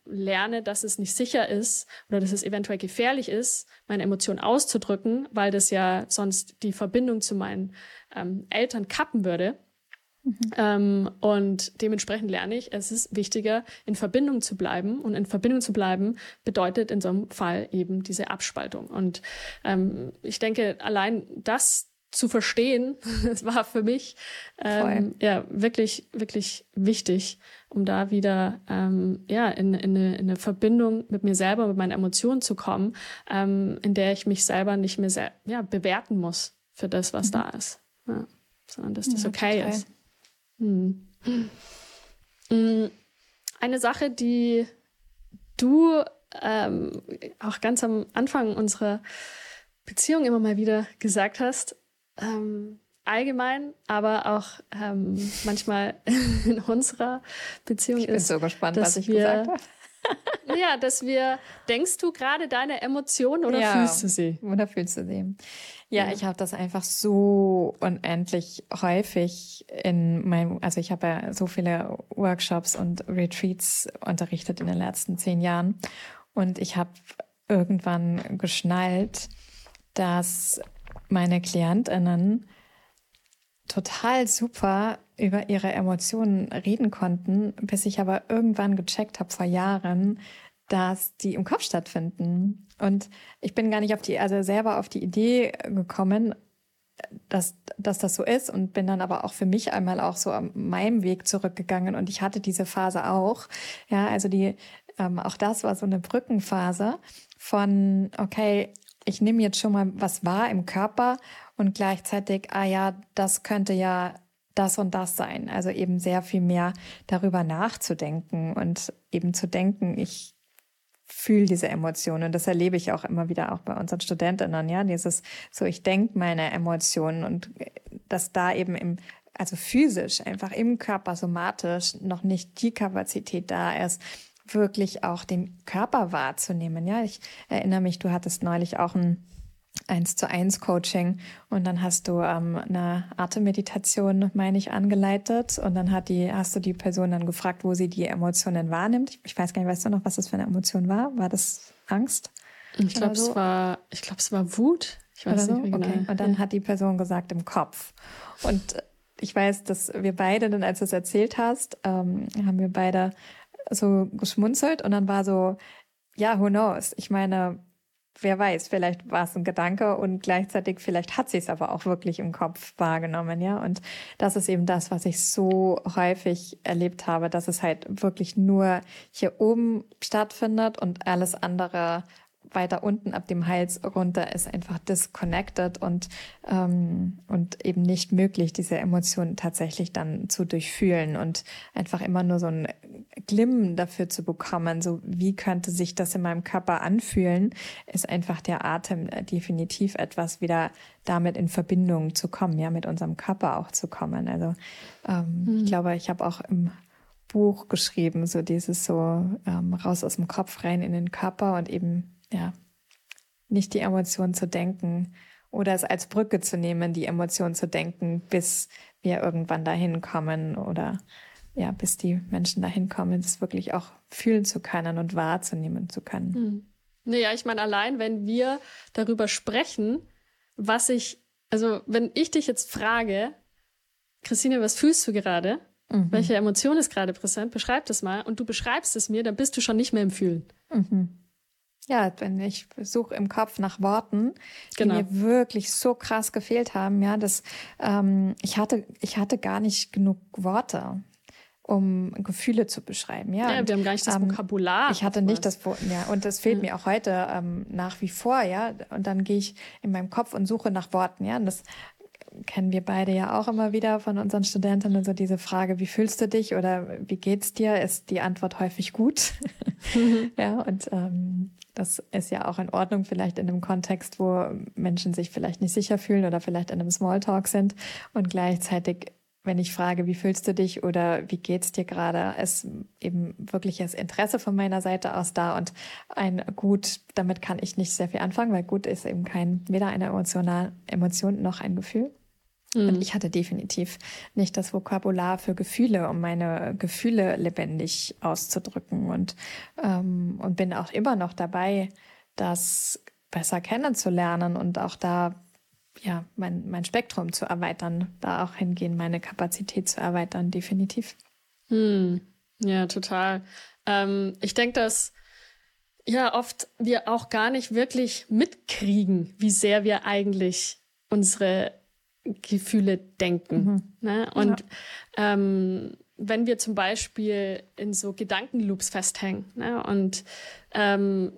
lerne, dass es nicht sicher ist oder dass es eventuell gefährlich ist, meine Emotionen auszudrücken, weil das ja sonst die Verbindung zu meinen ähm, Eltern kappen würde. Mhm. Ähm, und dementsprechend lerne ich, es ist wichtiger, in Verbindung zu bleiben. Und in Verbindung zu bleiben bedeutet in so einem Fall eben diese Abspaltung. Und ähm, ich denke, allein das zu verstehen, (laughs) das war für mich ähm, ja wirklich wirklich wichtig, um da wieder ähm, ja in, in, eine, in eine Verbindung mit mir selber, mit meinen Emotionen zu kommen, ähm, in der ich mich selber nicht mehr sehr, ja, bewerten muss für das, was mhm. da ist, ja, sondern dass das ja, okay total. ist. Hm. hm. Eine Sache, die du ähm, auch ganz am Anfang unserer Beziehung immer mal wieder gesagt hast, ähm, allgemein, aber auch ähm, manchmal (laughs) in unserer Beziehung ich bin ist. so gespannt, was ich wir, gesagt habe. (laughs) ja, dass wir, denkst du gerade deine Emotionen oder ja, fühlst du sie? Oder fühlst du sie? Ja, ja. ich habe das einfach so unendlich häufig in meinem, also ich habe ja so viele Workshops und Retreats unterrichtet in den letzten zehn Jahren und ich habe irgendwann geschnallt, dass meine Klientinnen total super über ihre Emotionen reden konnten, bis ich aber irgendwann gecheckt habe vor Jahren, dass die im Kopf stattfinden. Und ich bin gar nicht auf die, also selber auf die Idee gekommen, dass, dass das so ist und bin dann aber auch für mich einmal auch so an meinem Weg zurückgegangen und ich hatte diese Phase auch. Ja, also die, ähm, auch das war so eine Brückenphase von, okay, ich nehme jetzt schon mal was wahr im Körper und gleichzeitig, ah ja, das könnte ja das und das sein. Also eben sehr viel mehr darüber nachzudenken und eben zu denken, ich fühle diese Emotionen. Und das erlebe ich auch immer wieder auch bei unseren Studentinnen, ja, dieses so, ich denke meine Emotionen und dass da eben im, also physisch, einfach im Körper somatisch noch nicht die Kapazität da ist, wirklich auch den Körper wahrzunehmen. Ja, ich erinnere mich, du hattest neulich auch ein eins zu eins Coaching und dann hast du ähm, eine Atemmeditation, meine ich, angeleitet und dann hat die, hast du die Person dann gefragt, wo sie die Emotionen wahrnimmt. Ich, ich weiß gar nicht, weißt du noch, was das für eine Emotion war? War das Angst? Ich glaube, so? es war, ich glaube, es war Wut. Ich weiß Oder nicht so? genau. Okay. Und dann ja. hat die Person gesagt im Kopf. Und ich weiß, dass wir beide dann, als du es erzählt hast, ähm, haben wir beide so geschmunzelt und dann war so, ja, who knows? Ich meine, wer weiß, vielleicht war es ein Gedanke und gleichzeitig vielleicht hat sie es aber auch wirklich im Kopf wahrgenommen, ja. Und das ist eben das, was ich so häufig erlebt habe, dass es halt wirklich nur hier oben stattfindet und alles andere weiter unten ab dem Hals runter ist einfach disconnected und, ähm, und eben nicht möglich, diese Emotionen tatsächlich dann zu durchfühlen und einfach immer nur so ein Glimmen dafür zu bekommen, so wie könnte sich das in meinem Körper anfühlen, ist einfach der Atem definitiv etwas wieder damit in Verbindung zu kommen, ja, mit unserem Körper auch zu kommen. Also ähm, mhm. ich glaube, ich habe auch im Buch geschrieben, so dieses so ähm, raus aus dem Kopf rein in den Körper und eben ja, nicht die Emotion zu denken oder es als Brücke zu nehmen, die Emotion zu denken, bis wir irgendwann dahin kommen oder ja, bis die Menschen dahin kommen, es wirklich auch fühlen zu können und wahrzunehmen zu können. Hm. Naja, ich meine, allein wenn wir darüber sprechen, was ich, also wenn ich dich jetzt frage, Christine, was fühlst du gerade? Mhm. Welche Emotion ist gerade präsent? Beschreib das mal. Und du beschreibst es mir, dann bist du schon nicht mehr im Fühlen. Mhm. Ja, wenn ich suche im Kopf nach Worten, die genau. mir wirklich so krass gefehlt haben, ja, dass ähm, ich hatte, ich hatte gar nicht genug Worte um Gefühle zu beschreiben. Ja, ja wir haben gar nicht das ähm, Vokabular. Ich hatte nicht das, ja, und das fehlt ja. mir auch heute ähm, nach wie vor, ja. Und dann gehe ich in meinem Kopf und suche nach Worten, ja. Und das kennen wir beide ja auch immer wieder von unseren Studentinnen, so diese Frage, wie fühlst du dich oder wie geht's dir, ist die Antwort häufig gut. Mhm. (laughs) ja, und ähm, das ist ja auch in Ordnung, vielleicht in einem Kontext, wo Menschen sich vielleicht nicht sicher fühlen oder vielleicht in einem Smalltalk sind und gleichzeitig wenn ich frage, wie fühlst du dich oder wie geht's dir gerade, ist eben wirkliches Interesse von meiner Seite aus da und ein Gut, damit kann ich nicht sehr viel anfangen, weil Gut ist eben kein, weder eine emotional, Emotion noch ein Gefühl. Mhm. Und ich hatte definitiv nicht das Vokabular für Gefühle, um meine Gefühle lebendig auszudrücken und, ähm, und bin auch immer noch dabei, das besser kennenzulernen und auch da ja, mein, mein Spektrum zu erweitern, da auch hingehen, meine Kapazität zu erweitern, definitiv. Hm. Ja, total. Ähm, ich denke, dass ja oft wir auch gar nicht wirklich mitkriegen, wie sehr wir eigentlich unsere Gefühle denken. Mhm. Ne? Und ja. ähm, wenn wir zum Beispiel in so Gedankenloops festhängen ne? und ähm,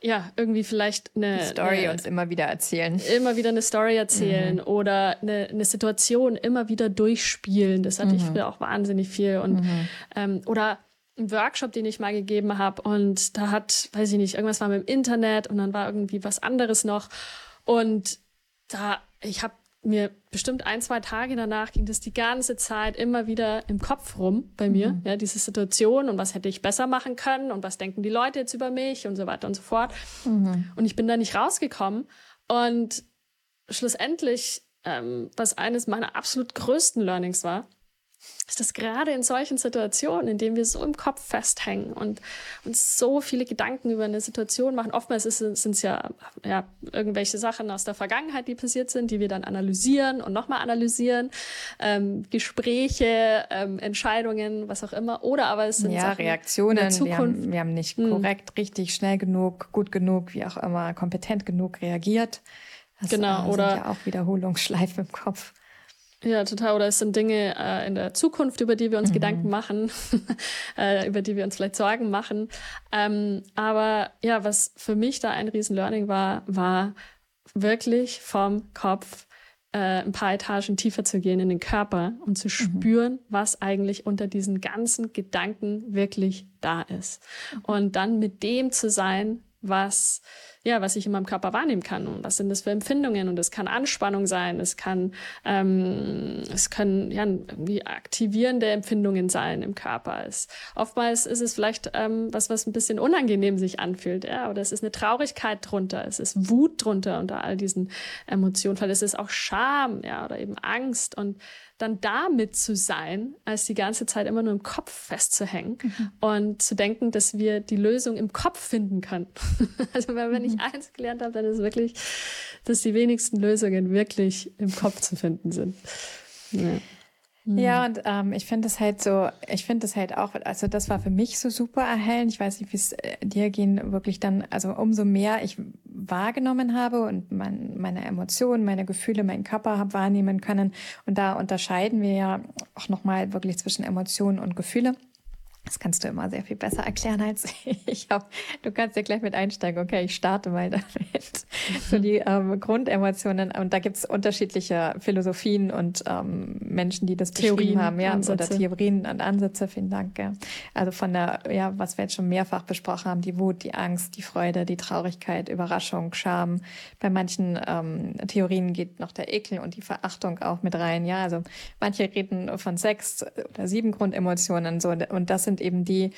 ja, irgendwie vielleicht eine Die Story eine, uns immer wieder erzählen. Immer wieder eine Story erzählen mhm. oder eine, eine Situation immer wieder durchspielen. Das hatte mhm. ich früher auch wahnsinnig viel. Und mhm. ähm, oder ein Workshop, den ich mal gegeben habe und da hat, weiß ich nicht, irgendwas war mit dem Internet und dann war irgendwie was anderes noch. Und da, ich habe mir bestimmt ein, zwei Tage danach ging das die ganze Zeit immer wieder im Kopf rum bei mir, mhm. ja, diese Situation und was hätte ich besser machen können und was denken die Leute jetzt über mich und so weiter und so fort. Mhm. Und ich bin da nicht rausgekommen und schlussendlich, ähm, was eines meiner absolut größten Learnings war, ist das gerade in solchen Situationen, in denen wir so im Kopf festhängen und uns so viele Gedanken über eine Situation machen. Oftmals sind es ja, ja irgendwelche Sachen aus der Vergangenheit, die passiert sind, die wir dann analysieren und nochmal analysieren. Ähm, Gespräche, ähm, Entscheidungen, was auch immer. Oder aber es sind ja, Sachen Reaktionen. In der Zukunft. Wir, haben, wir haben nicht hm. korrekt, richtig, schnell genug, gut genug, wie auch immer, kompetent genug reagiert. Das genau, äh, oder ja auch Wiederholungsschleifen im Kopf. Ja, total. Oder es sind Dinge äh, in der Zukunft, über die wir uns mhm. Gedanken machen, (laughs) äh, über die wir uns vielleicht Sorgen machen. Ähm, aber ja, was für mich da ein Riesen-Learning war, war wirklich vom Kopf äh, ein paar Etagen tiefer zu gehen in den Körper und zu mhm. spüren, was eigentlich unter diesen ganzen Gedanken wirklich da ist. Mhm. Und dann mit dem zu sein, was ja, was ich in meinem Körper wahrnehmen kann. Und was sind das für Empfindungen? Und es kann Anspannung sein, es kann, ähm, es können ja irgendwie aktivierende Empfindungen sein im Körper. Es, oftmals ist es vielleicht ähm, was, was ein bisschen unangenehm sich anfühlt, ja, oder es ist eine Traurigkeit drunter, es ist Wut drunter unter all diesen Emotionen, vielleicht ist es auch Scham, ja, oder eben Angst und dann damit zu sein, als die ganze Zeit immer nur im Kopf festzuhängen mhm. und zu denken, dass wir die Lösung im Kopf finden können. (laughs) also wenn, wenn ich mhm. eins gelernt habe, dann ist wirklich, dass die wenigsten Lösungen wirklich im Kopf zu finden sind. Ja. Ja, und ähm, ich finde es halt so, ich finde es halt auch, also das war für mich so super erhellend. Ich weiß nicht, wie es äh, dir ging, wirklich dann, also umso mehr ich wahrgenommen habe und mein, meine Emotionen, meine Gefühle, meinen Körper habe wahrnehmen können. Und da unterscheiden wir ja auch nochmal wirklich zwischen Emotionen und Gefühle. Das kannst du immer sehr viel besser erklären als (laughs) ich. Du kannst ja gleich mit einsteigen. Okay, ich starte mal damit. So die (laughs) ähm, Grundemotionen. Und da gibt's unterschiedliche Philosophien und ähm, Menschen, die das Theorien, beschrieben haben. Ja, Ansätze. oder Theorien und Ansätze. Vielen Dank. Ja. Also von der, ja, was wir jetzt schon mehrfach besprochen haben, die Wut, die Angst, die Freude, die Traurigkeit, Überraschung, Scham. Bei manchen ähm, Theorien geht noch der Ekel und die Verachtung auch mit rein. Ja, also manche reden von sechs oder sieben Grundemotionen. So, und das sind sind eben die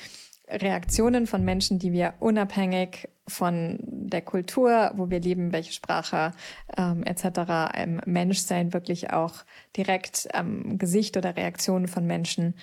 Reaktionen von Menschen, die wir unabhängig von der Kultur, wo wir leben, welche Sprache ähm, etc., im Menschsein wirklich auch direkt am Gesicht oder Reaktionen von Menschen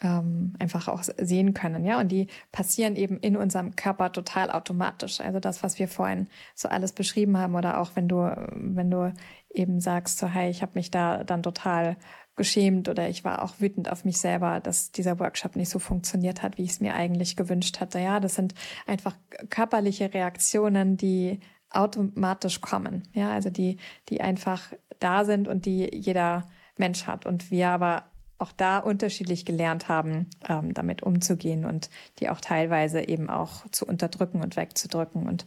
ähm, einfach auch sehen können, ja. Und die passieren eben in unserem Körper total automatisch. Also das, was wir vorhin so alles beschrieben haben, oder auch wenn du, wenn du eben sagst, so hey, ich habe mich da dann total geschämt oder ich war auch wütend auf mich selber, dass dieser Workshop nicht so funktioniert hat, wie ich es mir eigentlich gewünscht hatte. Ja, das sind einfach körperliche Reaktionen, die automatisch kommen. Ja, also die, die einfach da sind und die jeder Mensch hat. Und wir aber auch da unterschiedlich gelernt haben, ähm, damit umzugehen und die auch teilweise eben auch zu unterdrücken und wegzudrücken. Und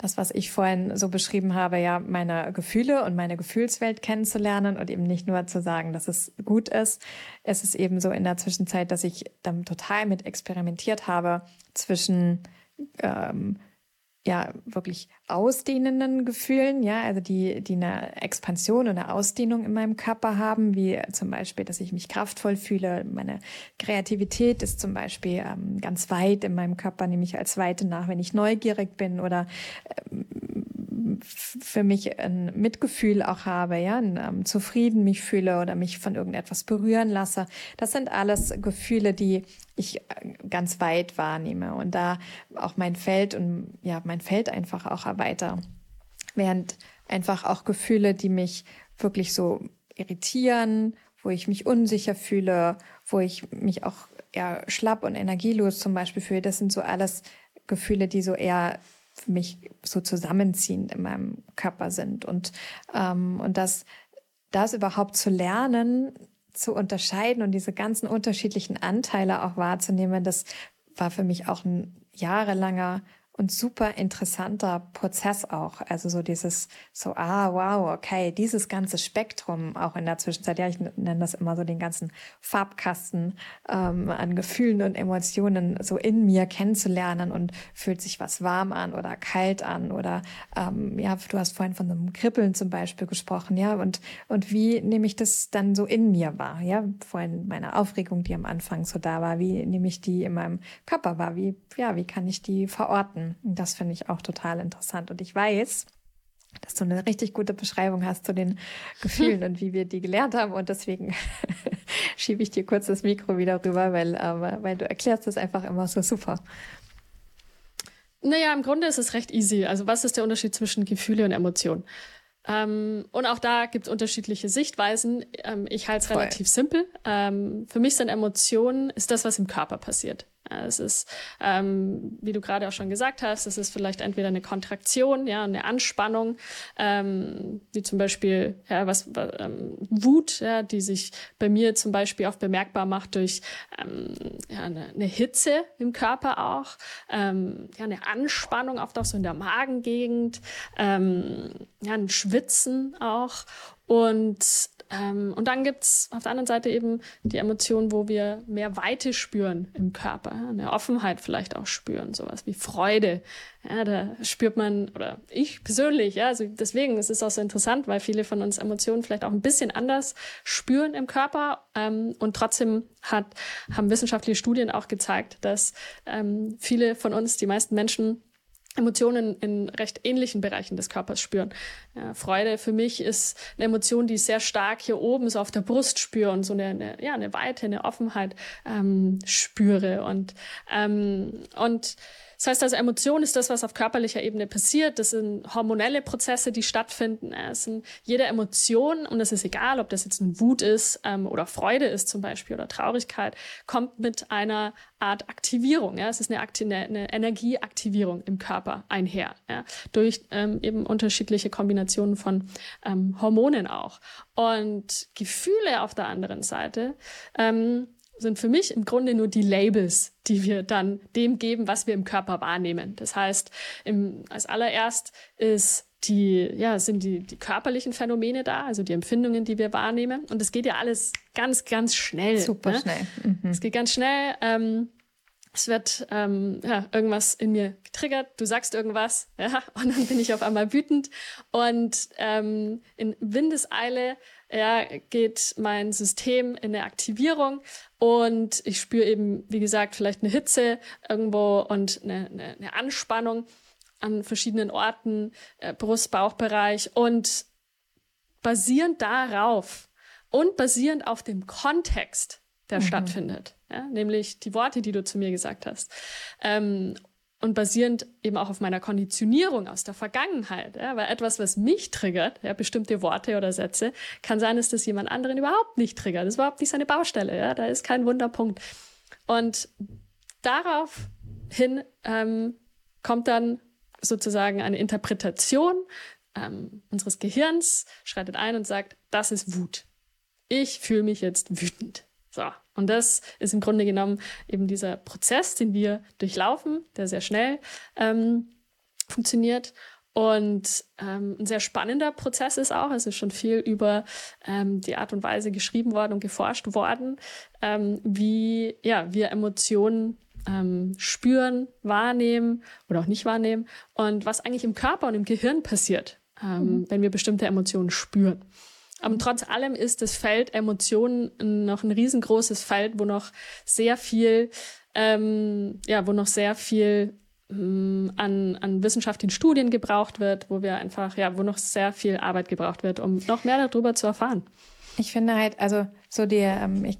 das, was ich vorhin so beschrieben habe, ja, meine Gefühle und meine Gefühlswelt kennenzulernen und eben nicht nur zu sagen, dass es gut ist. Es ist eben so in der Zwischenzeit, dass ich dann total mit experimentiert habe zwischen ähm, ja wirklich ausdehnenden Gefühlen, ja, also die, die eine Expansion und eine Ausdehnung in meinem Körper haben, wie zum Beispiel, dass ich mich kraftvoll fühle. Meine Kreativität ist zum Beispiel ähm, ganz weit in meinem Körper, nämlich als Weite nach, wenn ich neugierig bin oder ähm, für mich ein Mitgefühl auch habe, ja, ein, ähm, zufrieden mich fühle oder mich von irgendetwas berühren lasse. Das sind alles Gefühle, die ich äh, ganz weit wahrnehme und da auch mein Feld und ja, mein Feld einfach auch erweitere. Während einfach auch Gefühle, die mich wirklich so irritieren, wo ich mich unsicher fühle, wo ich mich auch eher schlapp und energielos zum Beispiel fühle, das sind so alles Gefühle, die so eher für mich so zusammenziehend in meinem Körper sind. Und, ähm, und das, das überhaupt zu lernen, zu unterscheiden und diese ganzen unterschiedlichen Anteile auch wahrzunehmen, das war für mich auch ein jahrelanger und super interessanter Prozess auch. Also so dieses, so, ah, wow, okay, dieses ganze Spektrum auch in der Zwischenzeit, ja, ich nenne das immer so den ganzen Farbkasten ähm, an Gefühlen und Emotionen so in mir kennenzulernen und fühlt sich was warm an oder kalt an oder ähm, ja, du hast vorhin von einem Kribbeln zum Beispiel gesprochen, ja, und, und wie nehme ich das dann so in mir wahr, ja, vorhin meine Aufregung, die am Anfang so da war, wie nehme ich die in meinem Körper wahr, wie, ja, wie kann ich die verorten? Das finde ich auch total interessant. Und ich weiß, dass du eine richtig gute Beschreibung hast zu den Gefühlen (laughs) und wie wir die gelernt haben. Und deswegen (laughs) schiebe ich dir kurz das Mikro wieder rüber, weil, äh, weil du erklärst das einfach immer so super. Naja, im Grunde ist es recht easy. Also was ist der Unterschied zwischen Gefühle und Emotionen? Ähm, und auch da gibt es unterschiedliche Sichtweisen. Ähm, ich halte es relativ simpel. Ähm, für mich sind Emotionen, ist das, was im Körper passiert. Es ist, ähm, wie du gerade auch schon gesagt hast, es ist vielleicht entweder eine Kontraktion, ja, eine Anspannung, ähm, wie zum Beispiel ja, was ähm, Wut, ja, die sich bei mir zum Beispiel auch bemerkbar macht durch ähm, ja, eine, eine Hitze im Körper auch, ähm, ja, eine Anspannung oft auch so in der Magengegend, ähm, ja, ein Schwitzen auch. Und ähm, und dann gibt's auf der anderen Seite eben die Emotionen, wo wir mehr Weite spüren im Körper, eine Offenheit vielleicht auch spüren, sowas wie Freude. Ja, da spürt man, oder ich persönlich, ja, also deswegen ist es auch so interessant, weil viele von uns Emotionen vielleicht auch ein bisschen anders spüren im Körper. Ähm, und trotzdem hat, haben wissenschaftliche Studien auch gezeigt, dass ähm, viele von uns, die meisten Menschen, Emotionen in recht ähnlichen Bereichen des Körpers spüren. Ja, Freude für mich ist eine Emotion, die ich sehr stark hier oben so auf der Brust spüre und so eine, eine ja, eine Weite, eine Offenheit ähm, spüre. Und, ähm, und das heißt also, Emotion ist das, was auf körperlicher Ebene passiert. Das sind hormonelle Prozesse, die stattfinden. Es sind jede Emotion, und es ist egal, ob das jetzt ein Wut ist ähm, oder Freude ist zum Beispiel oder Traurigkeit, kommt mit einer Art Aktivierung. Ja? Es ist eine, eine, eine Energieaktivierung im Körper einher, ja? durch ähm, eben unterschiedliche Kombinationen von ähm, Hormonen auch. Und Gefühle auf der anderen Seite ähm, sind für mich im Grunde nur die Labels, die wir dann dem geben, was wir im Körper wahrnehmen. Das heißt, im, als allererst ist die, ja, sind die, die körperlichen Phänomene da, also die Empfindungen, die wir wahrnehmen. Und es geht ja alles ganz, ganz schnell. Super ne? schnell. Mhm. Es geht ganz schnell. Ähm, es wird ähm, ja, irgendwas in mir getriggert, du sagst irgendwas, ja, (laughs) und dann bin ich auf einmal wütend. Und ähm, in Windeseile ja, geht mein System in eine Aktivierung und ich spüre eben, wie gesagt, vielleicht eine Hitze irgendwo und eine, eine, eine Anspannung an verschiedenen Orten, äh, Brust, Bauchbereich und basierend darauf und basierend auf dem Kontext, der mhm. stattfindet, ja, nämlich die Worte, die du zu mir gesagt hast, ähm, und basierend eben auch auf meiner Konditionierung aus der Vergangenheit, ja, weil etwas, was mich triggert, ja, bestimmte Worte oder Sätze, kann sein, dass das jemand anderen überhaupt nicht triggert. Das ist überhaupt nicht seine Baustelle, ja, da ist kein Wunderpunkt. Und daraufhin ähm, kommt dann sozusagen eine Interpretation ähm, unseres Gehirns, schreitet ein und sagt, das ist Wut. Ich fühle mich jetzt wütend. So. Und das ist im Grunde genommen eben dieser Prozess, den wir durchlaufen, der sehr schnell ähm, funktioniert. Und ähm, ein sehr spannender Prozess ist auch, es ist schon viel über ähm, die Art und Weise geschrieben worden und geforscht worden, ähm, wie ja, wir Emotionen ähm, spüren, wahrnehmen oder auch nicht wahrnehmen und was eigentlich im Körper und im Gehirn passiert, ähm, mhm. wenn wir bestimmte Emotionen spüren. Aber trotz allem ist das Feld Emotionen noch ein riesengroßes Feld, wo noch sehr viel, ähm, ja, wo noch sehr viel ähm, an, an wissenschaftlichen Studien gebraucht wird, wo wir einfach, ja, wo noch sehr viel Arbeit gebraucht wird, um noch mehr darüber zu erfahren. Ich finde halt, also so die, ähm, ich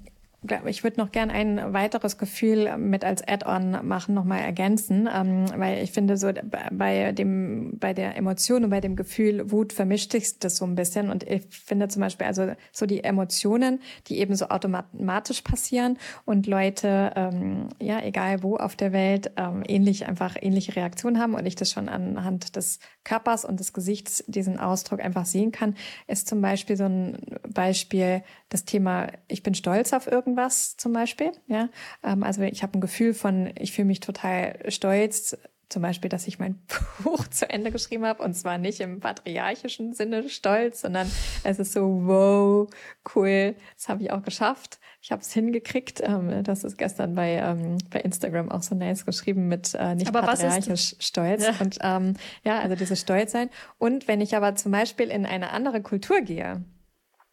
ich würde noch gern ein weiteres Gefühl mit als Add-on machen, nochmal ergänzen, ähm, weil ich finde so bei dem, bei der Emotion und bei dem Gefühl Wut vermischt sich das so ein bisschen. Und ich finde zum Beispiel also so die Emotionen, die eben so automatisch passieren und Leute, ähm, ja, egal wo auf der Welt, ähm, ähnlich einfach ähnliche Reaktionen haben und ich das schon anhand des Körpers und des Gesichts diesen Ausdruck einfach sehen kann, ist zum Beispiel so ein Beispiel das Thema, ich bin stolz auf irgendwas zum Beispiel. Ja, ähm, also ich habe ein Gefühl von, ich fühle mich total stolz, zum Beispiel, dass ich mein (laughs) Buch zu Ende geschrieben habe und zwar nicht im patriarchischen Sinne stolz, sondern es ist so, wow, cool, das habe ich auch geschafft. Ich habe es hingekriegt. Ähm, das ist gestern bei, ähm, bei Instagram auch so nice geschrieben mit äh, nicht aber patriarchisch stolz. Ja. Und ähm, ja, also dieses Stolz sein. Und wenn ich aber zum Beispiel in eine andere Kultur gehe,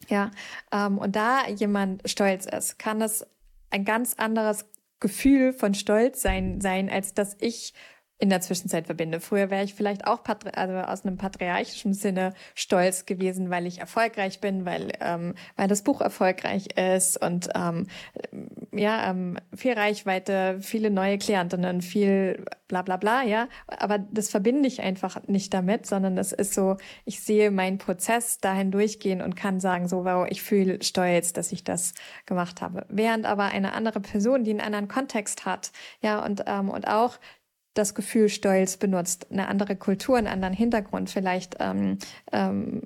ja, ähm, und da jemand stolz ist, kann es ein ganz anderes Gefühl von Stolz sein, sein, als dass ich in der Zwischenzeit verbinde. Früher wäre ich vielleicht auch also aus einem patriarchischen Sinne stolz gewesen, weil ich erfolgreich bin, weil ähm, weil das Buch erfolgreich ist und ähm, ja ähm, viel Reichweite, viele neue Klientinnen, viel bla bla bla, ja. Aber das verbinde ich einfach nicht damit, sondern das ist so, ich sehe meinen Prozess dahin durchgehen und kann sagen so, wow, ich fühle stolz, dass ich das gemacht habe. Während aber eine andere Person, die einen anderen Kontext hat, ja und ähm, und auch das Gefühl Stolz benutzt, eine andere Kultur, einen anderen Hintergrund, vielleicht ähm, ähm,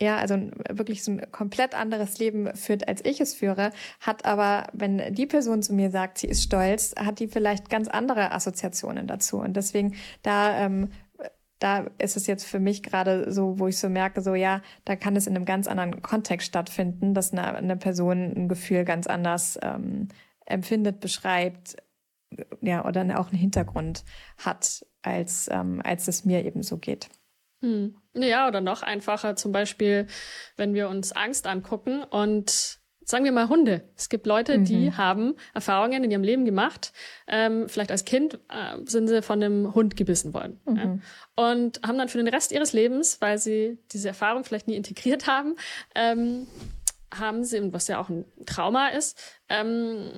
ja, also wirklich so ein komplett anderes Leben führt, als ich es führe, hat aber, wenn die Person zu mir sagt, sie ist stolz, hat die vielleicht ganz andere Assoziationen dazu. Und deswegen da ähm, da ist es jetzt für mich gerade so, wo ich so merke, so ja, da kann es in einem ganz anderen Kontext stattfinden, dass eine, eine Person ein Gefühl ganz anders ähm, empfindet, beschreibt, ja, oder auch einen Hintergrund hat, als, ähm, als es mir eben so geht. Hm. Ja, oder noch einfacher, zum Beispiel, wenn wir uns Angst angucken und sagen wir mal Hunde. Es gibt Leute, mhm. die haben Erfahrungen in ihrem Leben gemacht. Ähm, vielleicht als Kind äh, sind sie von einem Hund gebissen worden. Mhm. Ja? Und haben dann für den Rest ihres Lebens, weil sie diese Erfahrung vielleicht nie integriert haben, ähm, haben sie, was ja auch ein Trauma ist, ähm,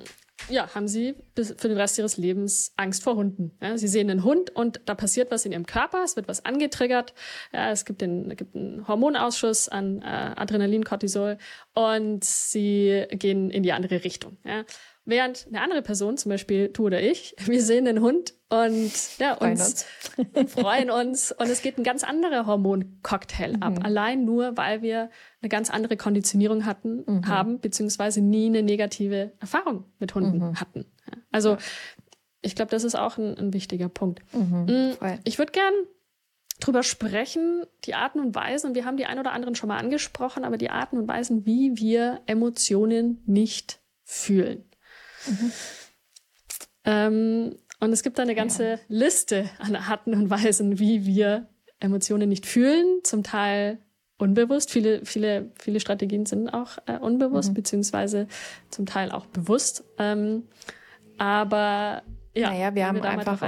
ja, haben sie bis für den Rest ihres Lebens Angst vor Hunden. Ja, sie sehen einen Hund und da passiert was in ihrem Körper, es wird was angetriggert, ja, es gibt, den, gibt einen Hormonausschuss an äh, Adrenalin, Cortisol und sie gehen in die andere Richtung. Ja. Während eine andere Person, zum Beispiel du oder ich, (laughs) wir sehen einen Hund und ja, uns, freuen uns. (laughs) freuen uns. Und es geht ein ganz anderer Hormoncocktail mhm. ab. Allein nur, weil wir eine ganz andere Konditionierung hatten, mhm. haben, beziehungsweise nie eine negative Erfahrung mit Hunden mhm. hatten. Also ja. ich glaube, das ist auch ein, ein wichtiger Punkt. Mhm. Mm, ich würde gern drüber sprechen, die Arten und Weisen, und wir haben die ein oder anderen schon mal angesprochen, aber die Arten und Weisen, wie wir Emotionen nicht fühlen. Mhm. Ähm, und es gibt da eine ganze ja. Liste an Arten und Weisen, wie wir Emotionen nicht fühlen, zum Teil unbewusst. Viele, viele, viele Strategien sind auch äh, unbewusst, mhm. beziehungsweise zum Teil auch bewusst. Ähm, aber Ja, naja, wir haben wir einfach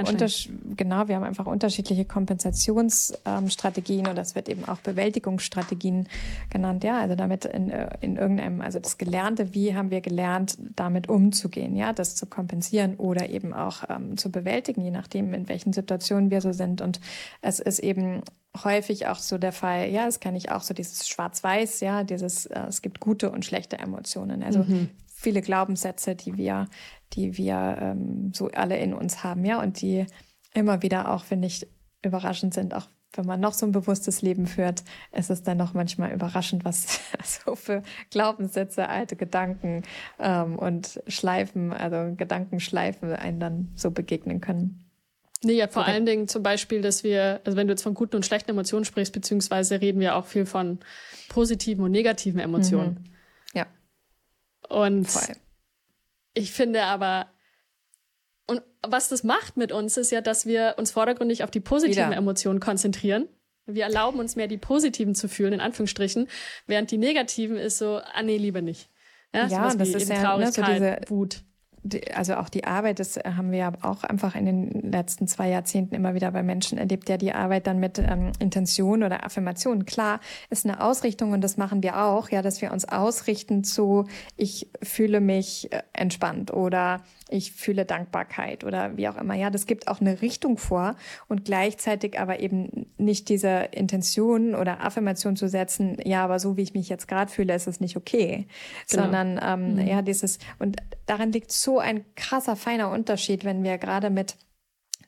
genau, wir haben einfach unterschiedliche Kompensationsstrategien ähm, und das wird eben auch Bewältigungsstrategien genannt. Ja, also damit in, äh, in irgendeinem, also das Gelernte, wie haben wir gelernt, damit umzugehen, ja, das zu kompensieren oder eben auch ähm, zu bewältigen, je nachdem, in welchen Situationen wir so sind. Und es ist eben häufig auch so der Fall, ja, das kenne ich auch so dieses Schwarz-Weiß, ja, dieses, äh, es gibt gute und schlechte Emotionen. Also mhm. Viele Glaubenssätze, die wir die wir ähm, so alle in uns haben, ja, und die immer wieder auch, finde ich, überraschend sind, auch wenn man noch so ein bewusstes Leben führt, ist es dann noch manchmal überraschend, was (laughs) so für Glaubenssätze, alte Gedanken ähm, und Schleifen, also Gedankenschleifen einen dann so begegnen können. Nee, ja, vor allen Dingen zum Beispiel, dass wir, also wenn du jetzt von guten und schlechten Emotionen sprichst, beziehungsweise reden wir auch viel von positiven und negativen Emotionen. Mhm. Und Voll. Ich finde aber, und was das macht mit uns, ist ja, dass wir uns vordergründig auf die positiven Wieder. Emotionen konzentrieren. Wir erlauben uns mehr, die positiven zu fühlen, in Anführungsstrichen, während die negativen ist so, ah nee, lieber nicht. Ja, ja das ist ja ne, so diese Wut also auch die Arbeit, das haben wir ja auch einfach in den letzten zwei Jahrzehnten immer wieder bei Menschen erlebt, ja die Arbeit dann mit ähm, Intention oder Affirmation. Klar, ist eine Ausrichtung und das machen wir auch, ja, dass wir uns ausrichten zu, ich fühle mich äh, entspannt oder ich fühle Dankbarkeit oder wie auch immer. Ja, das gibt auch eine Richtung vor und gleichzeitig aber eben nicht diese Intention oder Affirmation zu setzen, ja, aber so wie ich mich jetzt gerade fühle, ist es nicht okay, genau. sondern ähm, mhm. ja, dieses und daran liegt so ein krasser feiner Unterschied, wenn wir gerade mit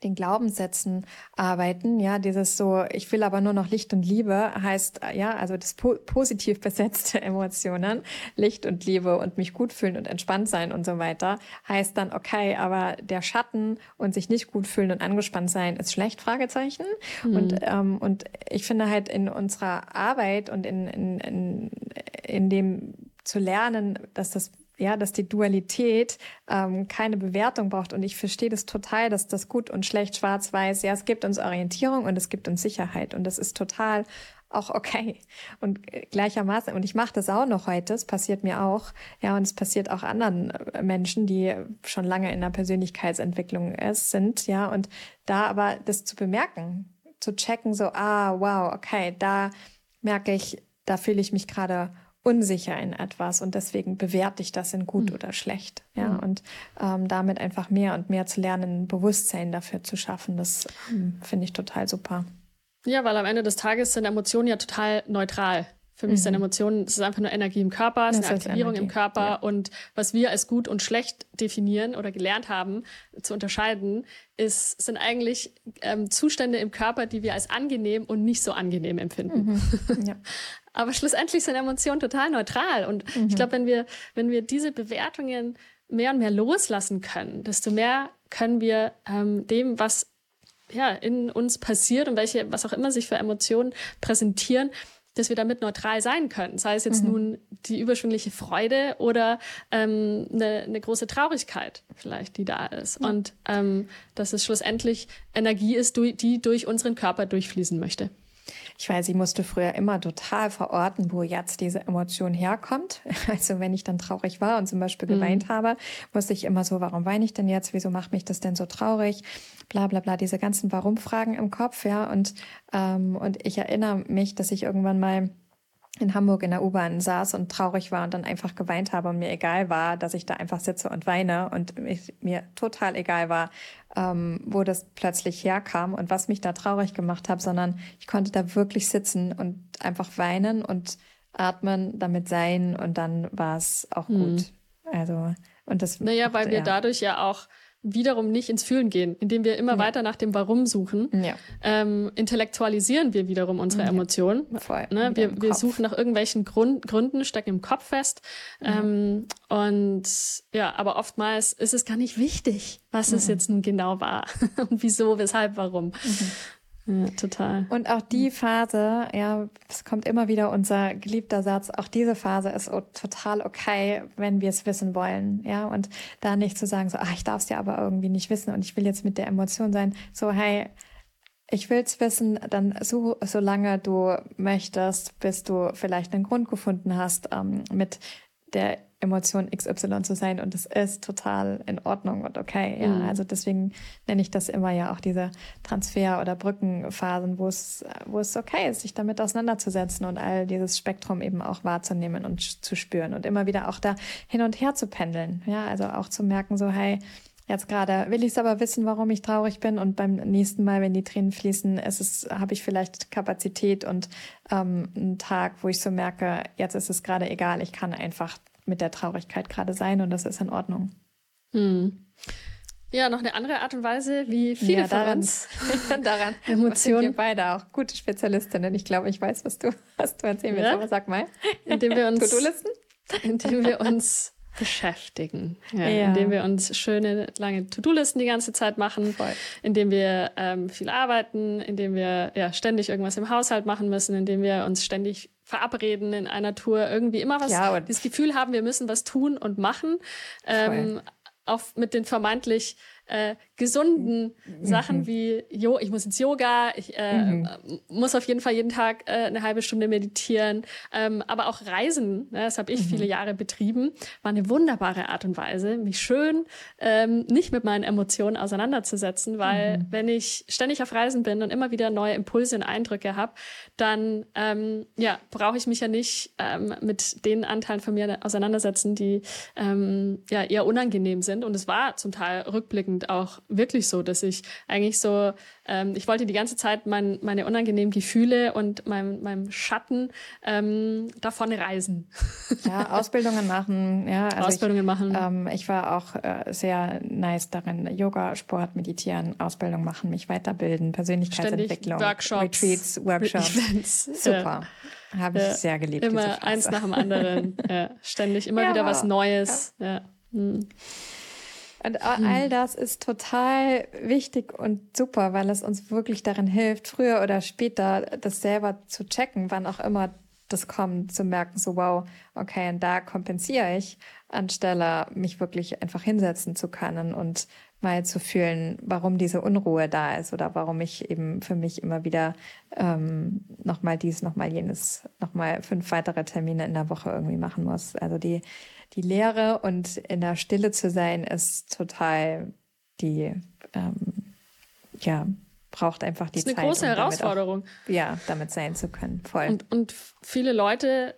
den Glaubenssätzen arbeiten. Ja, dieses so, ich will aber nur noch Licht und Liebe heißt, ja, also das po positiv (laughs) besetzte Emotionen, Licht und Liebe und mich gut fühlen und entspannt sein und so weiter, heißt dann, okay, aber der Schatten und sich nicht gut fühlen und angespannt sein ist schlecht, Fragezeichen. Mhm. Und, ähm, und ich finde halt in unserer Arbeit und in, in, in, in dem zu lernen, dass das ja, dass die Dualität ähm, keine Bewertung braucht. Und ich verstehe das total, dass das gut und schlecht, schwarz, weiß, ja, es gibt uns Orientierung und es gibt uns Sicherheit. Und das ist total auch okay. Und gleichermaßen, und ich mache das auch noch heute, es passiert mir auch, ja, und es passiert auch anderen äh, Menschen, die schon lange in der Persönlichkeitsentwicklung ist, sind, ja, und da aber das zu bemerken, zu checken, so, ah, wow, okay, da merke ich, da fühle ich mich gerade unsicher in etwas und deswegen bewerte ich das in gut mhm. oder schlecht. Ja, mhm. und ähm, damit einfach mehr und mehr zu lernen, Bewusstsein dafür zu schaffen, das ähm, finde ich total super. Ja, weil am Ende des Tages sind Emotionen ja total neutral. Für mich mhm. sind Emotionen, es ist einfach nur Energie im Körper, es ist eine Aktivierung im Körper ja. und was wir als gut und schlecht definieren oder gelernt haben zu unterscheiden, ist, sind eigentlich ähm, Zustände im Körper, die wir als angenehm und nicht so angenehm empfinden. Mhm. (laughs) Ja. Aber schlussendlich sind Emotionen total neutral. Und mhm. ich glaube, wenn wir, wenn wir diese Bewertungen mehr und mehr loslassen können, desto mehr können wir ähm, dem, was ja in uns passiert und welche, was auch immer sich für Emotionen präsentieren, dass wir damit neutral sein können. Sei es jetzt mhm. nun die überschwingliche Freude oder ähm, eine, eine große Traurigkeit vielleicht, die da ist. Ja. Und ähm, dass es schlussendlich Energie ist, die durch unseren Körper durchfließen möchte. Ich weiß, ich musste früher immer total verorten, wo jetzt diese Emotion herkommt. (laughs) Also wenn ich dann traurig war und zum Beispiel mhm. geweint mhm. habe, wusste ich immer so, warum weine ich denn jetzt? Wieso macht mich das denn so traurig? Bla bla bla, diese ganzen Warum-Fragen im Kopf, ja. Und, ähm, und ich erinnere mich, dass ich irgendwann mal in Hamburg in der U-Bahn saß und traurig war und dann einfach geweint habe und mir egal war, dass ich da einfach sitze und weine und mir total egal war, ähm, wo das plötzlich herkam und was mich da traurig gemacht hat, sondern ich konnte da wirklich sitzen und einfach weinen und atmen, damit sein und dann war es auch gut. Mhm. Also und das. Naja, weil wir ja. dadurch ja auch wiederum nicht ins Fühlen gehen, indem wir immer ja. weiter nach dem Warum suchen, ja. ähm, intellektualisieren wir wiederum unsere ja. Emotionen. Voll. Ne? Wir, wir suchen nach irgendwelchen Grund, Gründen, stecken im Kopf fest. Ähm, und ja, aber oftmals ist es gar nicht wichtig, was es jetzt nun genau war (laughs) und wieso, weshalb, warum. Mhm. Ja, total. Und auch die Phase, ja, es kommt immer wieder unser geliebter Satz, auch diese Phase ist total okay, wenn wir es wissen wollen, ja, und da nicht zu sagen, so, ach, ich darf es ja aber irgendwie nicht wissen und ich will jetzt mit der Emotion sein, so, hey, ich will's wissen, dann so, solange du möchtest, bis du vielleicht einen Grund gefunden hast, ähm, mit der Emotion XY zu sein und es ist total in Ordnung und okay. Ja, mhm. also deswegen nenne ich das immer ja auch diese Transfer- oder Brückenphasen, wo es, wo es okay ist, sich damit auseinanderzusetzen und all dieses Spektrum eben auch wahrzunehmen und zu spüren und immer wieder auch da hin und her zu pendeln. Ja, also auch zu merken, so, hey, Jetzt gerade will ich es aber wissen, warum ich traurig bin und beim nächsten Mal, wenn die Tränen fließen, ist es, habe ich vielleicht Kapazität und ähm, einen Tag, wo ich so merke, jetzt ist es gerade egal, ich kann einfach mit der Traurigkeit gerade sein und das ist in Ordnung. Hm. Ja, noch eine andere Art und Weise, wie viele ja, daran, von uns (laughs) daran (laughs) Emotionen. wir beide auch gute Spezialistinnen. Ich glaube, ich weiß, was du, was du erzählen willst, ja? aber sag mal. Indem wir uns, indem wir uns (laughs) beschäftigen, ja, ja. indem wir uns schöne lange To-Do-Listen die ganze Zeit machen, Voll. indem wir ähm, viel arbeiten, indem wir ja ständig irgendwas im Haushalt machen müssen, indem wir uns ständig verabreden in einer Tour, irgendwie immer was, ja, das Gefühl haben, wir müssen was tun und machen, ähm, auf, mit den vermeintlich äh, gesunden mhm. Sachen wie, jo, ich muss ins Yoga, ich äh, mhm. muss auf jeden Fall jeden Tag äh, eine halbe Stunde meditieren, ähm, aber auch Reisen, ne, das habe ich mhm. viele Jahre betrieben, war eine wunderbare Art und Weise, mich schön ähm, nicht mit meinen Emotionen auseinanderzusetzen, weil mhm. wenn ich ständig auf Reisen bin und immer wieder neue Impulse und Eindrücke habe, dann ähm, ja, brauche ich mich ja nicht ähm, mit den Anteilen von mir auseinandersetzen, die ähm, ja eher unangenehm sind. Und es war zum Teil rückblickend auch wirklich so, dass ich eigentlich so, ähm, ich wollte die ganze Zeit mein, meine unangenehmen Gefühle und mein, meinem Schatten ähm, davon reisen. Ja, (laughs) Ausbildungen machen. Ja, also Ausbildungen ich, machen. Ähm, ich war auch äh, sehr nice darin, Yoga, Sport, Meditieren, Ausbildung machen, mich weiterbilden, Persönlichkeitsentwicklung, Ständig Workshops, Retreats, Workshops. Events. (laughs) Super. Ja. Habe ich ja, sehr geliebt. Immer eins nach dem anderen. (laughs) ja, ständig, immer wieder was Neues. Ja. Hm. Und hm. all das ist total wichtig und super, weil es uns wirklich darin hilft, früher oder später das selber zu checken, wann auch immer das kommt, zu merken, so wow, okay, und da kompensiere ich, anstelle mich wirklich einfach hinsetzen zu können und mal zu fühlen, warum diese Unruhe da ist oder warum ich eben für mich immer wieder ähm, nochmal dies, nochmal jenes, nochmal fünf weitere Termine in der Woche irgendwie machen muss. Also die die Leere und in der Stille zu sein, ist total die, ähm, ja, braucht einfach die Zeit. Das ist eine große um Herausforderung. Auch, ja, damit sein zu können. Voll. Und, und viele Leute,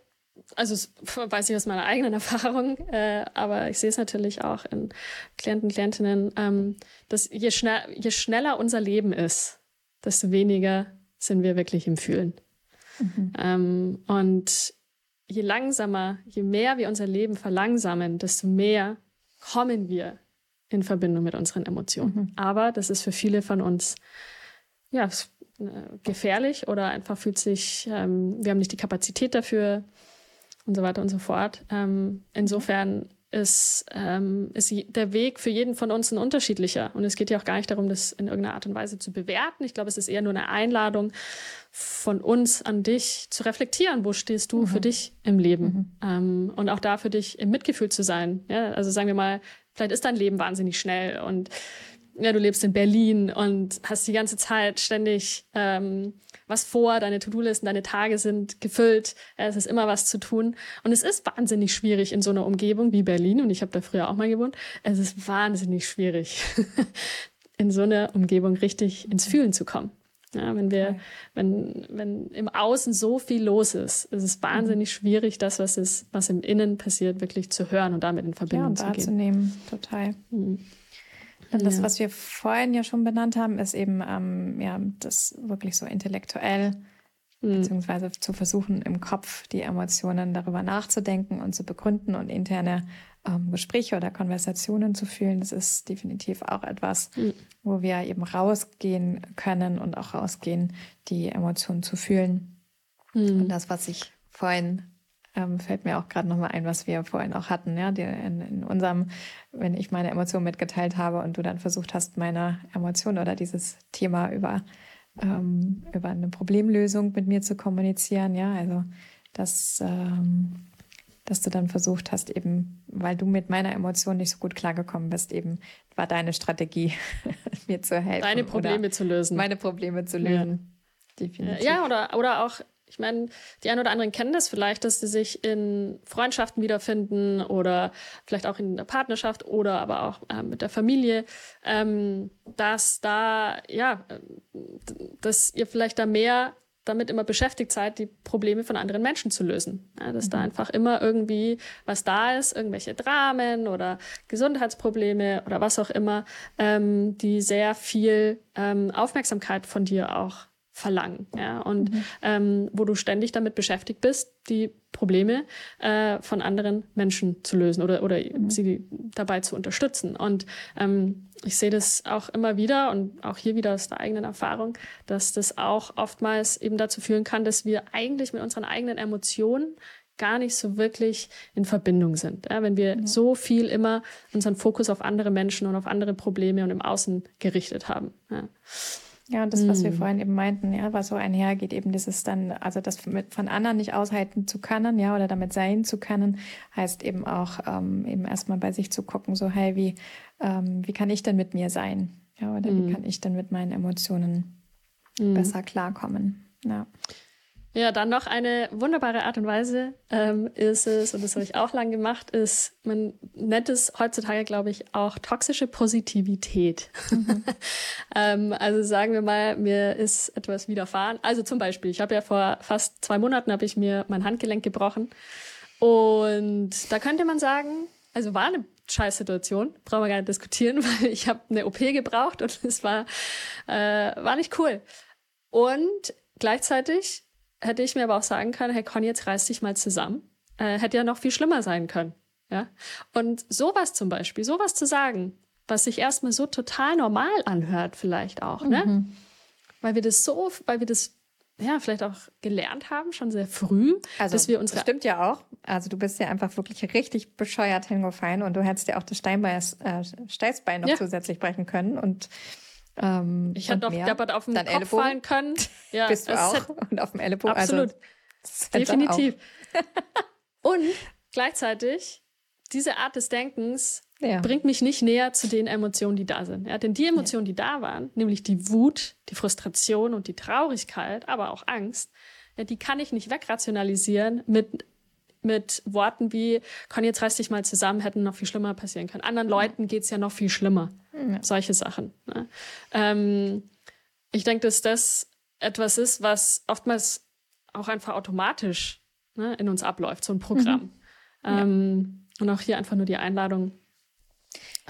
also weiß ich aus meiner eigenen (laughs) Erfahrung, äh, aber ich sehe es natürlich auch in Klienten, Klientinnen, ähm, dass je, schnell, je schneller unser Leben ist, desto weniger sind wir wirklich im Fühlen. Mhm. Ähm, und je langsamer, je mehr wir unser Leben verlangsamen, desto mehr kommen wir in Verbindung mit unseren Emotionen. Mhm. Aber das ist für viele von uns ja äh, gefährlich oder einfach fühlt sich, ähm, wir haben nicht die Kapazität dafür und so weiter und so fort. Ähm, insofern ist, ähm, ist der Weg für jeden von uns ein unterschiedlicher. Und es geht ja auch gar nicht darum, das in irgendeiner Art und Weise zu bewerten. Ich glaube, es ist eher nur eine Einladung von uns an dich zu reflektieren. Wo stehst du mhm. für dich im Leben? Mhm. Ähm, und auch da für dich im Mitgefühl zu sein. Ja, also sagen wir mal, vielleicht ist dein Leben wahnsinnig schnell und ja, du lebst in Berlin und hast die ganze Zeit ständig ähm, was vor, deine To-Do-Listen, deine Tage sind gefüllt, es ist immer was zu tun. Und es ist wahnsinnig schwierig in so einer Umgebung wie Berlin, und ich habe da früher auch mal gewohnt, es ist wahnsinnig schwierig, (laughs) in so einer Umgebung richtig ins Fühlen zu kommen. Ja, wenn wir, wenn, wenn im Außen so viel los ist, ist es wahnsinnig mhm. schwierig, das, was ist, was im Innen passiert, wirklich zu hören und damit in Verbindung ja, und zu gehen. Total. Mhm. Und das, ja. was wir vorhin ja schon benannt haben, ist eben ähm, ja das wirklich so intellektuell mhm. beziehungsweise zu versuchen, im Kopf die Emotionen darüber nachzudenken und zu begründen und interne ähm, Gespräche oder Konversationen zu fühlen. Das ist definitiv auch etwas, mhm. wo wir eben rausgehen können und auch rausgehen, die Emotionen zu fühlen. Mhm. Und das, was ich vorhin ähm, fällt mir auch gerade nochmal ein, was wir vorhin auch hatten, ja, in, in, unserem, wenn ich meine Emotionen mitgeteilt habe und du dann versucht hast, meine Emotionen oder dieses Thema über, ähm, über eine Problemlösung mit mir zu kommunizieren, ja, also dass, ähm, dass du dann versucht hast, eben, weil du mit meiner Emotion nicht so gut klargekommen bist, eben war deine Strategie, (laughs) mir zu helfen. Deine Probleme zu lösen. Meine Probleme zu lösen. Ja. Definitiv. Ja, oder, oder auch Ich meine, die einen oder anderen kennen das vielleicht, dass sie sich in Freundschaften wiederfinden oder vielleicht auch in der Partnerschaft oder aber auch äh, mit der Familie, ähm, dass da, ja, dass ihr vielleicht da mehr damit immer beschäftigt seid, die Probleme von anderen Menschen zu lösen. Ja, dass mhm. da einfach immer irgendwie was da ist, irgendwelche Dramen oder Gesundheitsprobleme oder was auch immer, ähm, die sehr viel ähm, Aufmerksamkeit von dir auch verlangen. Ja? Und mhm. ähm, wo du ständig damit beschäftigt bist, die Probleme äh, von anderen Menschen zu lösen oder, oder mhm. sie dabei zu unterstützen. Und ähm, ich sehe das auch immer wieder und auch hier wieder aus der eigenen Erfahrung, dass das auch oftmals eben dazu führen kann, dass wir eigentlich mit unseren eigenen Emotionen gar nicht so wirklich in Verbindung sind. Ja, wenn wir ja. so viel immer unseren Fokus auf andere Menschen und auf andere Probleme und im Außen gerichtet haben. Ja. Ja, und das, was wir hm. vorhin eben meinten, ja, was so einhergeht, eben dieses dann, also das mit von anderen nicht aushalten zu können, ja, oder damit sein zu können, heißt eben auch ähm, eben erstmal bei sich zu gucken, so, hey, wie, ähm, wie kann ich denn mit mir sein? Ja, oder mhm. wie hm. kann ich denn mit meinen Emotionen mhm. besser klarkommen? Ja. Ja, dann noch eine wunderbare Art und Weise ähm, ist es, und das habe ich auch lang gemacht, ist, man nennt es heutzutage, glaube ich, auch toxische Positivität. Mhm. (laughs) ähm, also sagen wir mal, mir ist etwas widerfahren. Also zum Beispiel, ich habe ja vor fast zwei Monaten habe ich mir mein Handgelenk gebrochen. Und da könnte man sagen, also war eine scheiß Situation, brauchen wir gar nicht diskutieren, (laughs) weil ich habe eine OP gebraucht und es war, äh, war nicht cool. Und gleichzeitig hätte ich mir aber auch sagen können, hey Conny, jetzt reiß dich mal zusammen. Äh, hätte ja noch viel schlimmer sein können. Ja? Und sowas zum Beispiel, sowas zu sagen, was sich erstmal so total normal anhört, vielleicht auch, ne? mhm. ne? Weil wir das so, weil wir das ja, vielleicht auch gelernt haben, schon sehr früh, also, dass wir unsere. Das stimmt ja auch. Also du bist ja einfach wirklich richtig bescheuert hingefallen und du hättest ja auch das Steinbein, äh, Steißbein noch ja. zusätzlich brechen können und ähm, ich hätte noch deppert auf den Kopf Ellenbogen. fallen können. (laughs) Ja, Bist du auch. (laughs) und auf dem Ellenbogen. Also Absolut. Also, Definitiv. (laughs) und gleichzeitig, diese Art des Denkens ja. bringt mich nicht näher zu den Emotionen, die da sind. Ja, denn die Emotionen, die da waren, nämlich die Wut, die Frustration und die Traurigkeit, aber auch Angst, ja, die kann ich nicht wegrationalisieren mit mit Worten wie, Conny, jetzt reiß dich mal zusammen, hätten noch viel schlimmer passieren können. Anderen Leuten geht's ja noch viel schlimmer. Ja. Solche Sachen. Ne? Ähm, ich denke, dass das etwas ist, was oftmals auch einfach automatisch ne, in uns abläuft, so ein Programm. Mhm. Ähm, Und auch hier einfach nur die Einladung,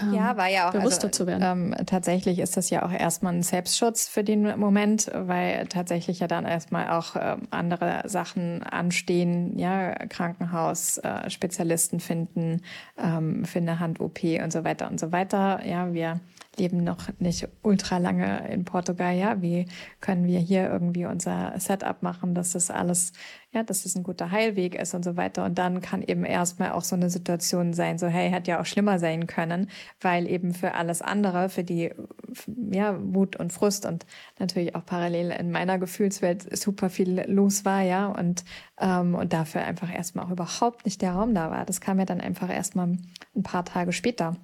ja, ähm, war ja auch bewusster also, zu werden. Ähm, tatsächlich ist das ja auch erstmal ein Selbstschutz für den Moment, weil tatsächlich ja dann erstmal auch ähm, andere Sachen anstehen, ja, Krankenhaus, äh, Spezialisten finden ähm, eine Hand-OP und so weiter und so weiter. Ja, wir leben noch nicht ultra lange in Portugal. Ja, wie können wir hier irgendwie unser Setup machen, dass das alles, ja, dass das ein guter Heilweg ist und so weiter. Und dann kann eben erstmal auch so eine Situation sein, so, hey, hätte ja auch schlimmer sein können, weil eben für alles andere, für die, ja, Wut und Frust und natürlich auch parallel in meiner Gefühlswelt super viel los war, ja, und, ähm, und dafür einfach erstmal auch überhaupt nicht der Raum da war. Das kam ja dann einfach erstmal ein paar Tage später.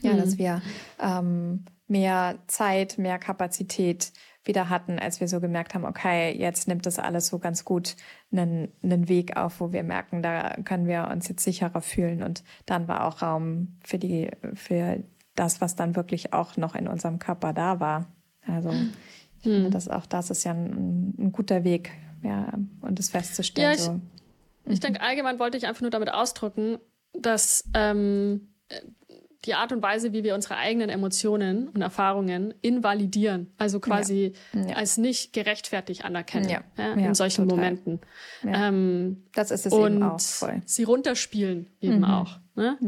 Ja, mhm. dass wir ähm, mehr Zeit, mehr Kapazität wieder hatten, als wir so gemerkt haben, okay, jetzt nimmt das alles so ganz gut einen, einen Weg auf, wo wir merken, da können wir uns jetzt sicherer fühlen. Und dann war auch Raum für die, für das, was dann wirklich auch noch in unserem Körper da war. Also ich mhm. finde, dass auch das ist ja ein, ein guter Weg, ja, und das festzustellen. Ja, ich, so. ich denke, allgemein wollte ich einfach nur damit ausdrücken, dass ähm, die Art und Weise, wie wir unsere eigenen Emotionen und Erfahrungen invalidieren, also quasi ja. Ja. als nicht gerechtfertigt anerkennen ja. in solchen total. Momenten. Ähm, das ist es und eben auch voll. sie runterspielen eben mhm. auch. Ne?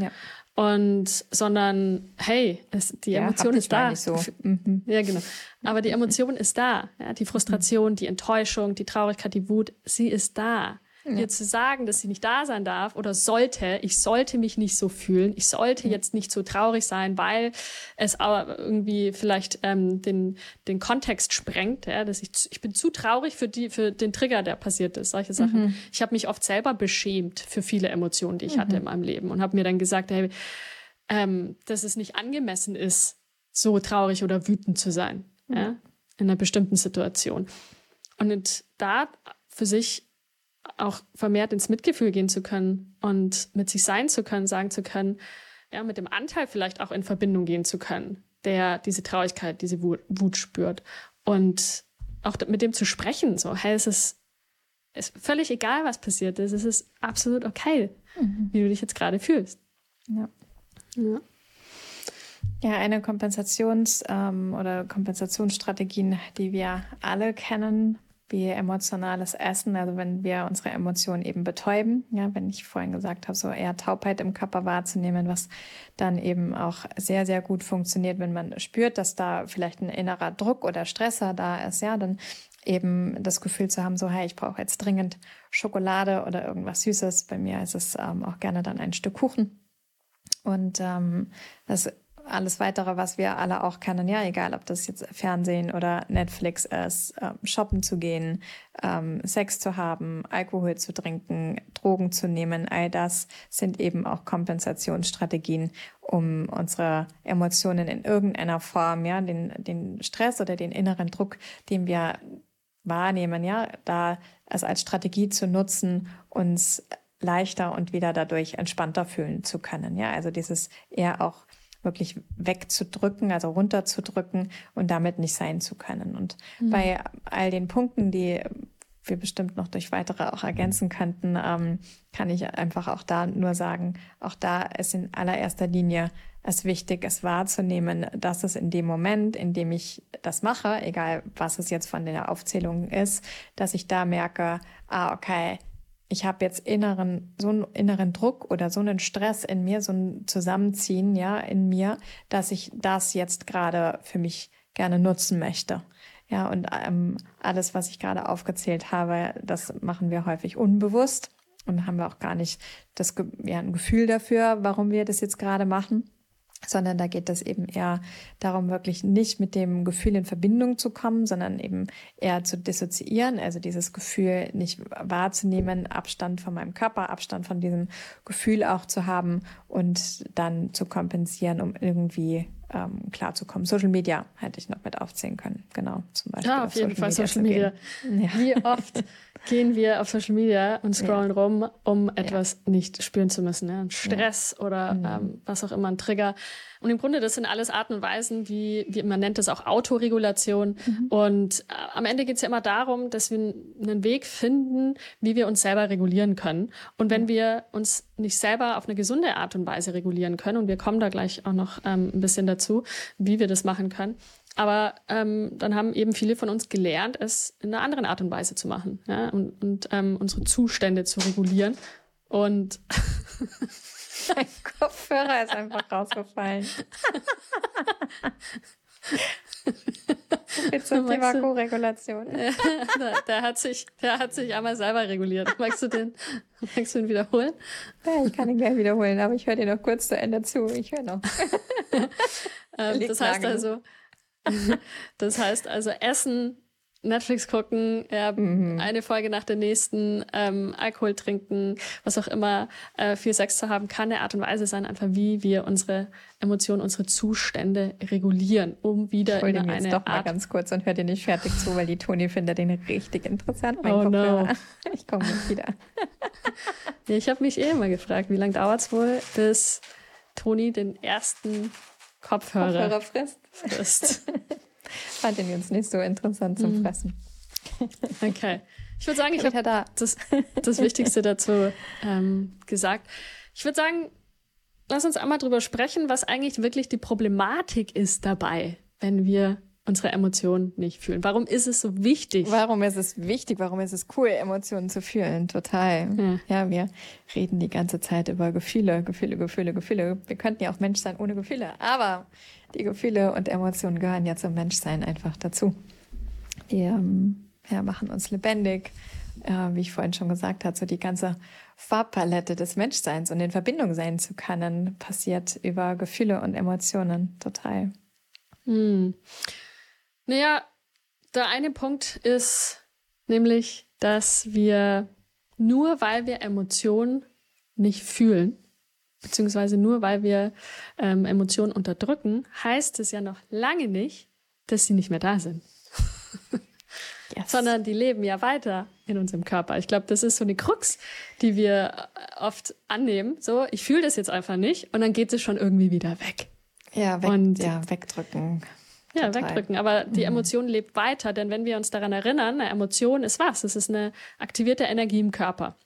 Und sondern hey, es, die Emotion ist da. So. Mhm. Ja, genau. Aber die Emotion ist da. die Frustration, die Enttäuschung, die Traurigkeit, die Wut, sie ist da ja. ihr zu sagen, dass sie nicht da sein darf oder sollte, ich sollte mich nicht so fühlen, ich sollte mhm. jetzt nicht so traurig sein, weil es aber irgendwie vielleicht ähm, den, den Kontext sprengt, ja, dass ich, ich bin zu traurig für, die, für den Trigger, der passiert ist, solche Sachen. Mhm. Ich habe mich oft selber beschämt für viele Emotionen, die ich mhm. hatte in meinem Leben und habe mir dann gesagt, hey, ähm, dass es nicht angemessen ist, so traurig oder wütend zu sein, ja, in einer bestimmten Situation. Und da für sich auch vermehrt ins Mitgefühl gehen zu können und mit sich sein zu können, sagen zu können, ja, mit dem Anteil vielleicht auch in Verbindung gehen zu können, der diese Traurigkeit, diese Wut, Wut spürt und auch mit dem zu sprechen, so, hey, es ist, ist völlig egal, was passiert ist, es ist absolut okay, mhm. wie du dich jetzt gerade fühlst. Ja. ja. Ja, eine Kompensations- ähm, oder Kompensationsstrategien, die wir alle kennen, wie emotionales Essen, also wenn wir unsere Emotionen eben betäuben, ja, wenn ich vorhin gesagt habe, so eher Taubheit im Körper wahrzunehmen, was dann eben auch sehr, sehr gut funktioniert, wenn man spürt, dass da vielleicht ein innerer Druck oder Stresser da ist, ja, dann eben das Gefühl zu haben, so, hey, ich brauche jetzt dringend Schokolade oder irgendwas Süßes. Bei mir ist es ähm, auch gerne dann ein Stück Kuchen. Und ähm, das alles weitere, was wir alle auch kennen, ja, egal ob das jetzt Fernsehen oder Netflix ist, ähm, shoppen zu gehen, ähm, Sex zu haben, Alkohol zu trinken, Drogen zu nehmen, all das sind eben auch Kompensationsstrategien, um unsere Emotionen in irgendeiner Form, ja, den, den Stress oder den inneren Druck, den wir wahrnehmen, ja, da es als Strategie zu nutzen, uns leichter und wieder dadurch entspannter fühlen zu können. Ja, also dieses eher auch wirklich wegzudrücken, also runterzudrücken und damit nicht sein zu können. Und mhm. bei all den Punkten, die wir bestimmt noch durch weitere auch ergänzen könnten, ähm, kann ich einfach auch da nur sagen, auch da ist in allererster Linie es wichtig, es wahrzunehmen, dass es in dem Moment, in dem ich das mache, egal was es jetzt von der Aufzählung ist, dass ich da merke, ah, okay, ich habe jetzt inneren, so einen inneren Druck oder so einen Stress in mir, so ein Zusammenziehen, ja, in mir, dass ich das jetzt gerade für mich gerne nutzen möchte. Ja, und ähm, alles, was ich gerade aufgezählt habe, das machen wir häufig unbewusst und haben wir auch gar nicht das ja, ein Gefühl dafür, warum wir das jetzt gerade machen sondern da geht es eben eher darum, wirklich nicht mit dem Gefühl in Verbindung zu kommen, sondern eben eher zu dissoziieren, also dieses Gefühl nicht wahrzunehmen, Abstand von meinem Körper, Abstand von diesem Gefühl auch zu haben und dann zu kompensieren, um irgendwie ähm, klarzukommen. Social Media hätte ich noch mit aufzählen können, genau, zum Beispiel. Ja, auf, auf jeden Social Fall Media Social Media. Ja. Wie oft (laughs) gehen wir auf Social Media und scrollen ja. rum, um etwas ja. nicht spüren zu müssen. Ja? Stress oder mhm. ähm, was auch immer, ein Trigger. Und im Grunde, das sind alles Arten und Weisen, wie, wie man nennt es auch Autoregulation. Mhm. Und äh, am Ende geht es ja immer darum, dass wir einen Weg finden, wie wir uns selber regulieren können. Und wenn wir uns nicht selber auf eine gesunde Art und Weise regulieren können, und wir kommen da gleich auch noch ähm, ein bisschen dazu, wie wir das machen können, aber ähm, dann haben eben viele von uns gelernt, es in einer anderen Art und Weise zu machen ja? und, und ähm, unsere Zustände zu regulieren. Und (laughs) mein Kopfhörer ist einfach rausgefallen. (laughs) Jetzt (laughs) zum Thema Co-Regulation. Der, (laughs) der, hat sich, hat sich einmal selber reguliert. Magst du den, magst du ihn wiederholen? Ja, ich kann ihn gerne wiederholen, aber ich höre dir noch kurz zu Ende zu. Ich höre noch. (laughs) ähm, das heißt also, das heißt also Essen, Netflix gucken, ja, mhm. eine Folge nach der nächsten, ähm, Alkohol trinken, was auch immer, äh, viel Sex zu haben, kann eine Art und Weise sein, einfach wie wir unsere Emotionen, unsere Zustände regulieren, um wieder ich in eine jetzt doch Art mal ganz kurz und hör dir nicht fertig zu, weil die Toni findet den richtig interessant. Mein oh Kopfhörer. no. Ich komme nicht wieder. (laughs) ja, ich habe mich eh immer gefragt, wie lange dauert's wohl, bis Toni den ersten Kopfhörer, Kopfhörer frisst. frisst. (laughs) Fand den jetzt nicht so interessant zum mhm. Fressen. (laughs) Okay. Ich würde sagen, ich habe da das, das Wichtigste dazu ähm, gesagt. Ich würde sagen, lass uns einmal drüber sprechen, was eigentlich wirklich die Problematik ist dabei, wenn wir unsere Emotionen nicht fühlen. Warum ist es so wichtig? Warum ist es wichtig? Warum ist es cool, Emotionen zu fühlen? Total. Ja, ja wir reden die ganze Zeit über Gefühle, Gefühle, Gefühle, Gefühle. Wir könnten ja auch Mensch sein ohne Gefühle, aber die Gefühle und Emotionen gehören ja zum Menschsein einfach dazu. Die ähm, ja, machen uns lebendig. Äh, wie ich vorhin schon gesagt habe, so die ganze Farbpalette des Menschseins und in Verbindung sein zu können, passiert über Gefühle und Emotionen total. Hm. Naja, der eine Punkt ist nämlich, dass wir nur weil wir Emotionen nicht fühlen, beziehungsweise nur weil wir ähm, Emotionen unterdrücken, heißt es ja noch lange nicht, dass sie nicht mehr da sind. (laughs) yes. sondern die leben ja weiter in unserem Körper. Ich glaube, das ist so eine Krux, die wir äh, oft annehmen. So, ich fühle das jetzt einfach nicht und dann geht es schon irgendwie wieder weg. Ja, weg, und, ja wegdrücken. Ja, Total. wegdrücken. Aber die mhm. Emotion lebt weiter, denn wenn wir uns daran erinnern, eine Emotion ist was? Es ist eine aktivierte Energie im Körper.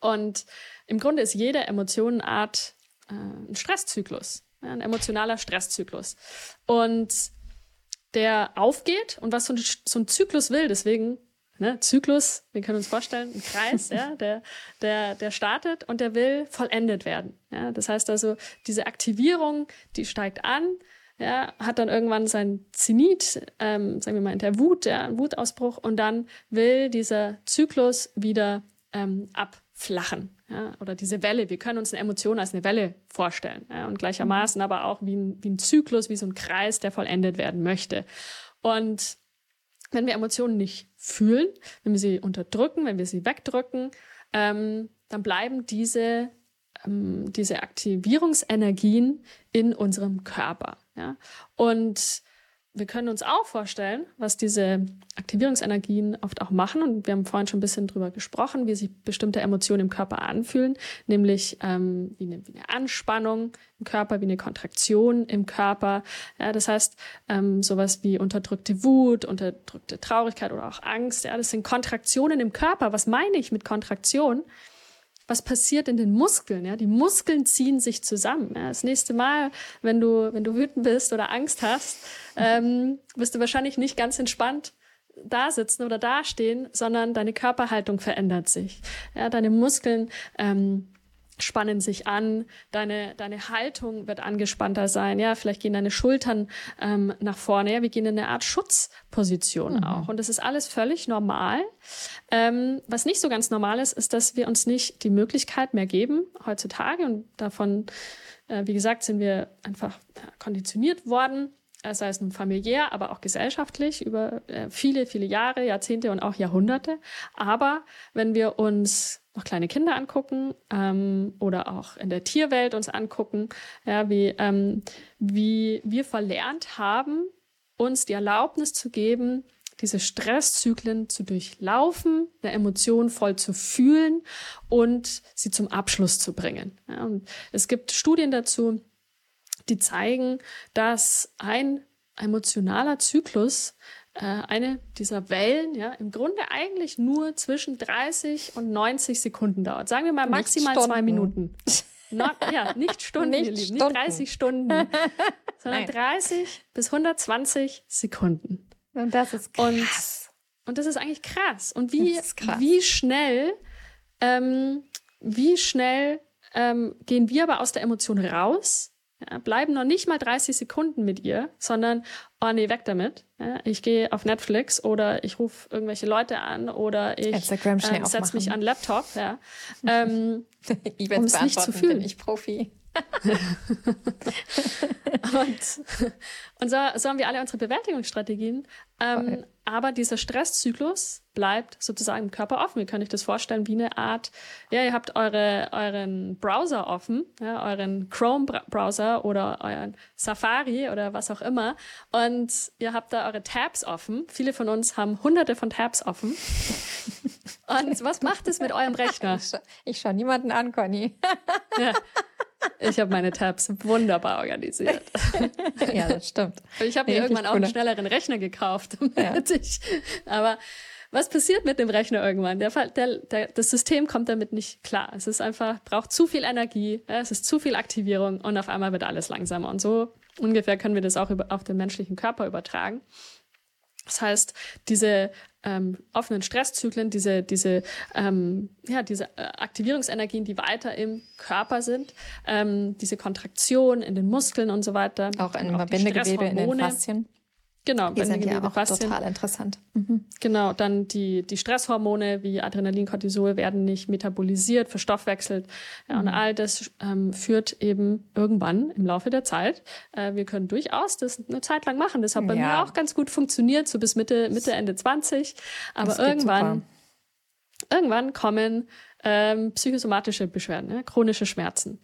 Und im Grunde ist jede Emotion eine Art äh, ein Stresszyklus, ein emotionaler Stresszyklus. Und der aufgeht und was so ein, so ein Zyklus will, deswegen Ne, Zyklus, wir können uns vorstellen, ein Kreis, (laughs) ja, der, der, der startet und der will vollendet werden. Ja, das heißt also, diese Aktivierung, die steigt an, ja, hat dann irgendwann sein Zenit, ähm, sagen wir mal in der Wut, ja, ein Wutausbruch und dann will dieser Zyklus wieder ähm, abflachen. Ja, oder diese Welle, wir können uns eine Emotion als eine Welle vorstellen. Ja, und gleichermaßen aber auch wie ein, wie ein Zyklus, wie so ein Kreis, der vollendet werden möchte. Und wenn wir Emotionen nicht fühlen, wenn wir sie unterdrücken, wenn wir sie wegdrücken, ähm, dann bleiben diese, ähm, diese Aktivierungsenergien in unserem Körper. Ja? Und wir können uns auch vorstellen, was diese Aktivierungsenergien oft auch machen. Und wir haben vorhin schon ein bisschen drüber gesprochen, wie sich bestimmte Emotionen im Körper anfühlen, nämlich ähm, wie, eine, wie eine Anspannung im Körper, wie eine Kontraktion im Körper. Ja, das heißt, ähm, sowas wie unterdrückte Wut, unterdrückte Traurigkeit oder auch Angst. Ja, das sind Kontraktionen im Körper. Was meine ich mit Kontraktion? Was passiert in den Muskeln. Ja? Die Muskeln ziehen sich zusammen. Ja? Das nächste Mal, wenn du, wenn du wütend bist oder Angst hast, ähm, wirst du wahrscheinlich nicht ganz entspannt da sitzen oder dastehen, sondern deine Körperhaltung verändert sich. Ja, deine Muskeln ähm, spannen sich an, deine, deine Haltung wird angespannter sein, ja, vielleicht gehen deine Schultern ähm, nach vorne, ja, wir gehen in eine Art Schutzposition mhm. auch. Und das ist alles völlig normal. Ähm, was nicht so ganz normal ist, ist, dass wir uns nicht die Möglichkeit mehr geben heutzutage und davon, äh, wie gesagt, sind wir einfach konditioniert worden, sei es nun familiär, aber auch gesellschaftlich über äh, viele, viele Jahre, Jahrzehnte und auch Jahrhunderte. Aber wenn wir uns noch kleine Kinder angucken ähm, oder auch in der Tierwelt uns angucken, ja, wie, ähm, wie wir verlernt haben, uns die Erlaubnis zu geben, diese Stresszyklen zu durchlaufen, eine Emotion voll zu fühlen und sie zum Abschluss zu bringen. Ja, und es gibt Studien dazu, die zeigen, dass ein emotionaler Zyklus äh, eine dieser Wellen ja im Grunde eigentlich nur zwischen 30 und 90 Sekunden dauert. Sagen wir mal maximal zwei Minuten. Not, ja, nicht (laughs) Stunden, nicht, ihr Lieben, Stunden. nicht 30 Stunden, (laughs) sondern Nein. 30 bis 120 Sekunden. Und das ist krass. Und, und das ist eigentlich krass. Und wie, krass. wie schnell, ähm, wie schnell ähm, gehen wir aber aus der Emotion raus ja, bleiben noch nicht mal 30 Sekunden mit ihr, sondern, oh nee, weg damit. Ja, ich gehe auf Netflix oder ich rufe irgendwelche Leute an oder ich äh, setze mich an Laptop, ja. ähm, (laughs) um es nicht zu fühlen. Bin ich Profi. Und und so, so haben wir alle unsere Bewältigungsstrategien. Ähm, aber dieser Stresszyklus bleibt sozusagen im Körper offen. Ihr könnt euch das vorstellen wie eine Art, ja, ihr habt eure, euren Browser offen, ja, euren Chrome-Browser oder euren Safari oder was auch immer. Und ihr habt da eure Tabs offen. Viele von uns haben hunderte von Tabs offen. (laughs) Und was macht es mit eurem Rechner? Ich, scha ich schaue niemanden an, Conny. ja. (laughs) Ich habe meine Tabs wunderbar organisiert. ja, das stimmt. Ich habe mir irgendwann auch einen schnelleren Rechner gekauft. (laughs) Ja. Ich, aber was passiert mit dem Rechner irgendwann? Der, der, der, das System kommt damit nicht klar. Es ist einfach, braucht zu viel Energie, es ist zu viel Aktivierung und auf einmal wird alles langsamer. Und so ungefähr können wir das auch über, auf den menschlichen Körper übertragen. Das heißt, diese ähm, offenen Stresszyklen, diese, diese, ähm, ja, diese äh, Aktivierungsenergien, die weiter im Körper sind, ähm, diese Kontraktion in den Muskeln und so weiter. Auch in Bindegewebe, in den Faszien. Genau, die sind ja auch Faszien. total interessant. Mhm. Genau, dann die, die Stresshormone wie Adrenalin, Cortisol werden nicht metabolisiert, verstoffwechselt. Ja, mhm. Und all das ähm, führt eben irgendwann im Laufe der Zeit. Äh, wir können durchaus das eine Zeit lang machen. Das hat bei ja. mir auch ganz gut funktioniert, so bis Mitte, Mitte, Ende 20. Aber irgendwann irgendwann kommen ähm, psychosomatische Beschwerden, ne? chronische Schmerzen.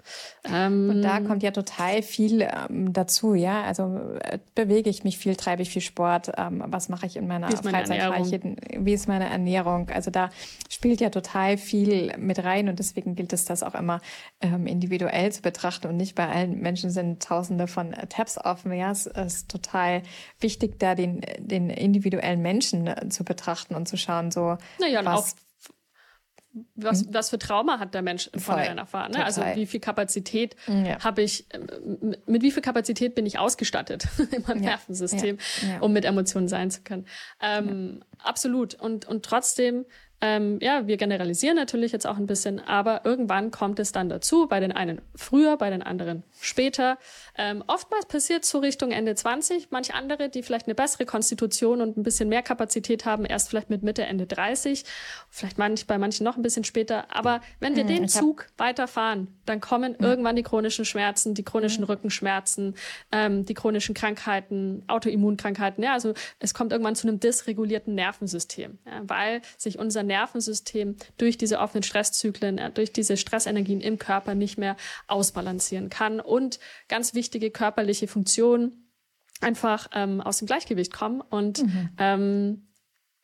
Ähm, und da kommt ja total viel ähm, dazu, ja. Also äh, bewege ich mich viel, treibe ich viel Sport, ähm, was mache ich in meiner wie Freizeit, wie ist meine Ernährung? Also da spielt ja total viel mit rein und deswegen gilt es, das auch immer ähm, individuell zu betrachten und nicht bei allen Menschen sind tausende von Tabs offen. Ja, es ist total wichtig, da den, den individuellen Menschen äh, zu betrachten und zu schauen, so naja, was was, mhm. was für Trauma hat der Mensch von erfahren? Ne? Also wie viel Kapazität ja. habe ich, mit wie viel Kapazität bin ich ausgestattet (laughs) in meinem ja. Nervensystem, ja. um mit Emotionen sein zu können? Ähm, absolut. Und, und trotzdem ähm, ja, wir generalisieren natürlich jetzt auch ein bisschen, aber irgendwann kommt es dann dazu, bei den einen früher, bei den anderen später. Ähm, oftmals passiert so Richtung Ende 20, manche andere, die vielleicht eine bessere Konstitution und ein bisschen mehr Kapazität haben, erst vielleicht mit Mitte, Ende 30, vielleicht manch, bei manchen noch ein bisschen später. Aber wenn wir mhm, den Zug weiterfahren, dann kommen mhm. irgendwann die chronischen Schmerzen, die chronischen mhm. Rückenschmerzen, ähm, die chronischen Krankheiten, Autoimmunkrankheiten. Ja, also es kommt irgendwann zu einem dysregulierten Nervensystem, ja, weil sich unser Nervensystem durch diese offenen Stresszyklen, durch diese Stressenergien im Körper nicht mehr ausbalancieren kann und ganz wichtige körperliche Funktionen einfach ähm, aus dem Gleichgewicht kommen und mhm. ähm,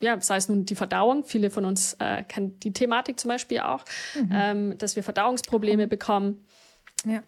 ja, sei es nun die Verdauung, viele von uns äh, kennen die Thematik zum Beispiel auch, mhm. ähm, dass wir Verdauungsprobleme mhm. bekommen. Ja.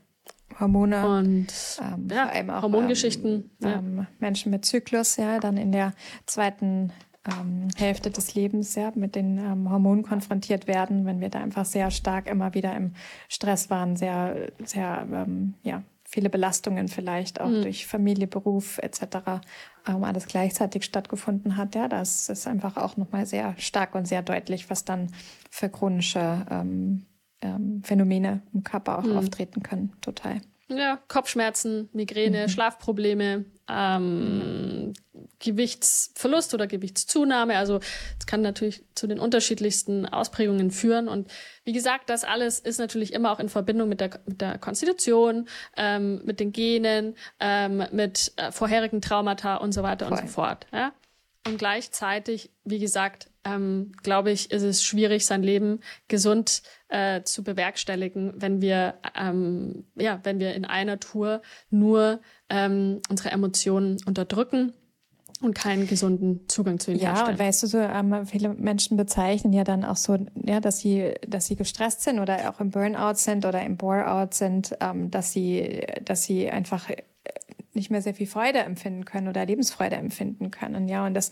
Hormone und ähm, ja, vor allem auch Hormongeschichten. Ähm, ja. Menschen mit Zyklus, ja, dann in der zweiten ähm, Hälfte des Lebens ja, mit den ähm, Hormonen konfrontiert werden, wenn wir da einfach sehr stark immer wieder im Stress waren, sehr, sehr, ähm, ja, viele Belastungen vielleicht auch mhm. durch Familie, Beruf etc. Ähm, alles gleichzeitig stattgefunden hat. Ja, das ist einfach auch nochmal sehr stark und sehr deutlich, was dann für chronische ähm, ähm, Phänomene im Körper auch mhm. auftreten können. Total. Ja, Kopfschmerzen, Migräne, mhm. Schlafprobleme, ähm, Gewichtsverlust oder Gewichtszunahme. Also es kann natürlich zu den unterschiedlichsten Ausprägungen führen. Und wie gesagt, das alles ist natürlich immer auch in Verbindung mit der, mit der Konstitution, ähm, mit den Genen, ähm, mit äh, vorherigen Traumata und so weiter Voll. und so fort. Ja? Und gleichzeitig, wie gesagt, ähm, glaube ich, ist es schwierig, sein Leben gesund äh, zu bewerkstelligen, wenn wir, ähm, ja, wenn wir in einer Tour nur ähm, unsere Emotionen unterdrücken und keinen gesunden Zugang zu ihnen ja, herstellen. Ja, und weißt du, so ähm, viele Menschen bezeichnen ja dann auch so, ja, dass sie, dass sie gestresst sind oder auch im Burnout sind oder im Bore-out sind, ähm, dass sie, dass sie einfach nicht mehr sehr viel Freude empfinden können oder Lebensfreude empfinden können. Ja, und das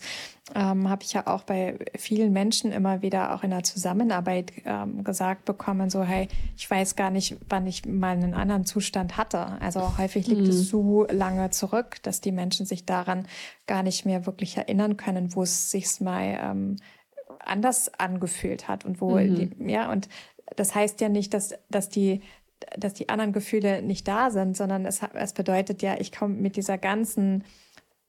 ähm, habe ich ja auch bei vielen Menschen immer wieder auch in der Zusammenarbeit ähm, gesagt bekommen, so hey, ich weiß gar nicht, wann ich mal einen anderen Zustand hatte. Also häufig liegt mhm. es so lange zurück, dass die Menschen sich daran gar nicht mehr wirklich erinnern können, wo es sich mal ähm, anders angefühlt hat und wo mhm. die, ja und das heißt ja nicht, dass dass die dass die anderen Gefühle nicht da sind, sondern es, es bedeutet ja, ich komme mit dieser ganzen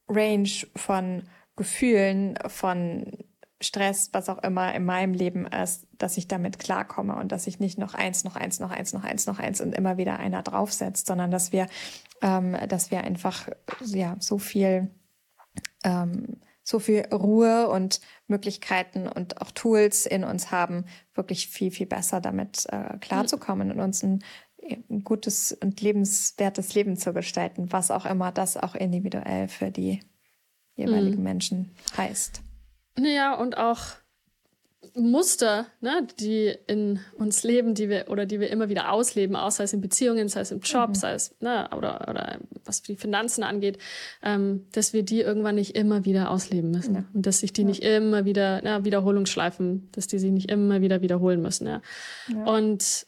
Range von Gefühlen, von Stress, was auch immer in meinem Leben ist, dass ich damit klarkomme und dass ich nicht noch eins, noch eins, noch eins, noch eins, noch eins und immer wieder einer draufsetzt, sondern dass wir, ähm, dass wir einfach ja so viel ähm, so viel Ruhe und Möglichkeiten und auch Tools in uns haben, wirklich viel, viel besser damit äh, klarzukommen und uns ein, ein gutes und lebenswertes Leben zu gestalten, was auch immer das auch individuell für die jeweiligen mhm. Menschen heißt. Naja, und auch Muster, ne, die in uns leben, die wir oder die wir immer wieder ausleben, auch sei es in Beziehungen, sei es im Job, mhm. sei es ne, oder oder was die Finanzen angeht, ähm, dass wir die irgendwann nicht immer wieder ausleben müssen ja. und dass sich die ja. nicht immer wieder na, Wiederholungsschleifen, dass die sich nicht immer wieder wiederholen müssen. Ja. Und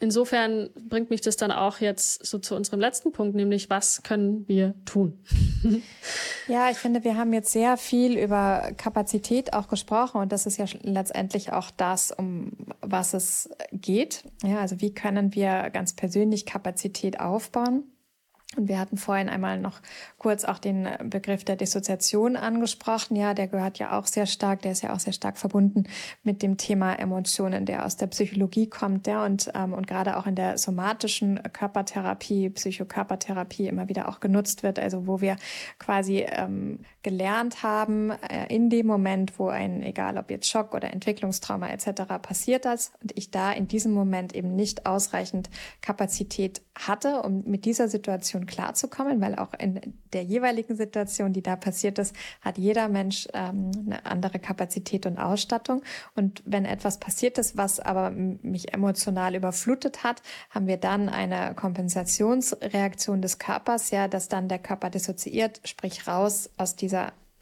insofern bringt mich das dann auch jetzt so zu unserem letzten Punkt, nämlich was können wir tun? (laughs) ja, ich finde, wir haben jetzt sehr viel über Kapazität auch gesprochen und das ist ja letztendlich auch das, um was es geht. Ja, also wie können wir ganz persönlich Kapazität aufbauen? Und wir hatten vorhin einmal noch kurz auch den Begriff der Dissoziation angesprochen. Ja, der gehört ja auch sehr stark, der ist ja auch sehr stark verbunden mit dem Thema Emotionen, der aus der Psychologie kommt, ja, und, ähm, und gerade auch in der somatischen Körpertherapie, Psychokörpertherapie immer wieder auch genutzt wird, also wo wir quasi ähm, gelernt haben, äh, in dem Moment, wo ein, egal ob jetzt Schock oder Entwicklungstrauma etc. passiert das und ich da in diesem Moment eben nicht ausreichend Kapazität hatte, um mit dieser Situation klarzukommen, weil auch in der jeweiligen Situation, die da passiert ist, hat jeder Mensch ähm, eine andere Kapazität und Ausstattung. Und wenn etwas passiert ist, was aber mich emotional überflutet hat, haben wir dann eine Kompensationsreaktion des Körpers, ja, dass dann der Körper dissoziiert, sprich raus aus dieser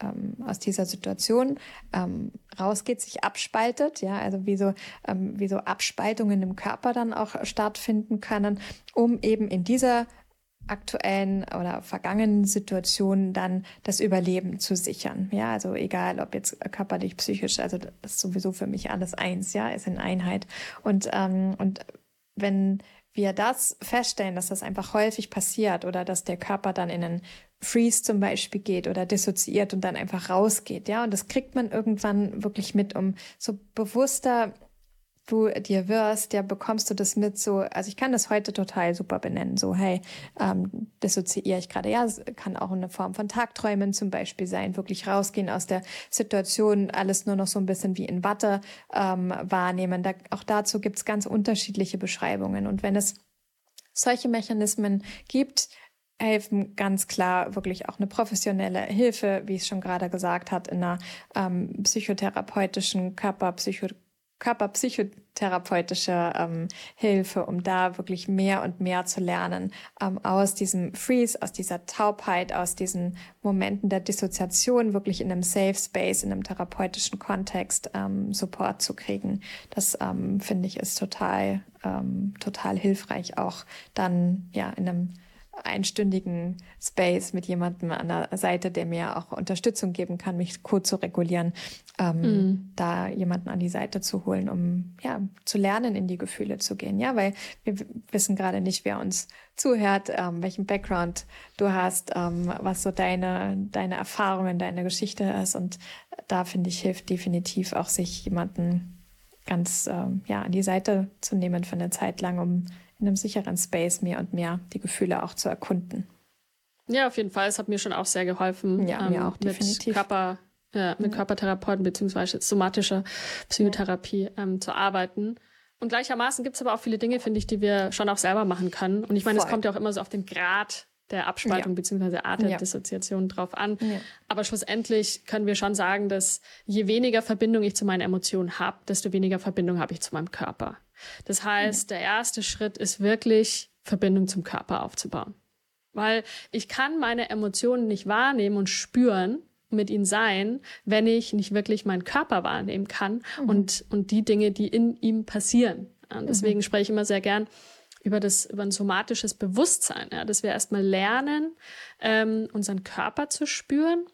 ähm, aus dieser Situation ähm, rausgeht, sich abspaltet, ja, also wie so, ähm, wie so Abspaltungen im Körper dann auch stattfinden können, um eben in dieser aktuellen oder vergangenen Situationen dann das Überleben zu sichern. Ja, also egal, ob jetzt körperlich, psychisch, also das ist sowieso für mich alles eins, ja, ist in Einheit. Und, ähm, und wenn wir das feststellen, dass das einfach häufig passiert oder dass der Körper dann in einen Freeze zum Beispiel geht oder dissoziiert und dann einfach rausgeht, ja, und das kriegt man irgendwann wirklich mit, um so bewusster du dir wirst, ja, bekommst du das mit so, also ich kann das heute total super benennen, so, hey, ähm, dissoziiere ich gerade, ja, kann auch eine Form von Tagträumen zum Beispiel sein, wirklich rausgehen aus der Situation, alles nur noch so ein bisschen wie in Watte ähm, wahrnehmen. Da, auch dazu gibt's ganz unterschiedliche Beschreibungen. Und wenn es solche Mechanismen gibt, helfen ganz klar wirklich auch eine professionelle Hilfe, wie es schon gerade gesagt hat, in einer ähm, psychotherapeutischen Körperpsycho körperpsychotherapeutische ähm, Hilfe, um da wirklich mehr und mehr zu lernen, ähm, aus diesem Freeze, aus dieser Taubheit, aus diesen Momenten der Dissoziation wirklich in einem Safe Space, in einem therapeutischen Kontext ähm, Support zu kriegen. Das ähm, finde ich ist total, ähm, total hilfreich, auch dann ja in einem einstündigen Space mit jemandem an der Seite, der mir auch Unterstützung geben kann, mich kurz zu regulieren, ähm, mm. da jemanden an die Seite zu holen, um ja zu lernen, in die Gefühle zu gehen. Ja, weil wir wissen gerade nicht, wer uns zuhört, ähm, welchen Background du hast, ähm, was so deine deine Erfahrungen, deine Geschichte ist. Und da finde ich hilft definitiv auch sich jemanden ganz ähm, ja an die Seite zu nehmen für eine Zeit lang, um in einem sicheren Space mehr und mehr die Gefühle auch zu erkunden. Ja, auf jeden Fall. Es hat mir schon auch sehr geholfen. Ja, ähm, mir auch definitiv. Mit, Körper, ja, mit ja. Körpertherapeuten beziehungsweise somatischer Psychotherapie ähm, zu arbeiten. Und gleichermaßen gibt es aber auch viele Dinge, finde ich, die wir schon auch selber machen können. Und ich meine, es kommt ja auch immer so auf den Grad der Abspaltung ja. beziehungsweise Art der ja. Dissoziation drauf an. Ja. Aber schlussendlich können wir schon sagen, dass je weniger Verbindung ich zu meinen Emotionen habe, desto weniger Verbindung habe ich zu meinem Körper. Das heißt, der erste Schritt ist wirklich, Verbindung zum Körper aufzubauen. Weil ich kann meine Emotionen nicht wahrnehmen und spüren, mit ihnen sein, wenn ich nicht wirklich meinen Körper wahrnehmen kann mhm. und, und die Dinge, die in ihm passieren. Und deswegen mhm. spreche ich immer sehr gern über das über ein somatisches Bewusstsein, ja, dass wir erstmal lernen, ähm, unseren Körper zu spüren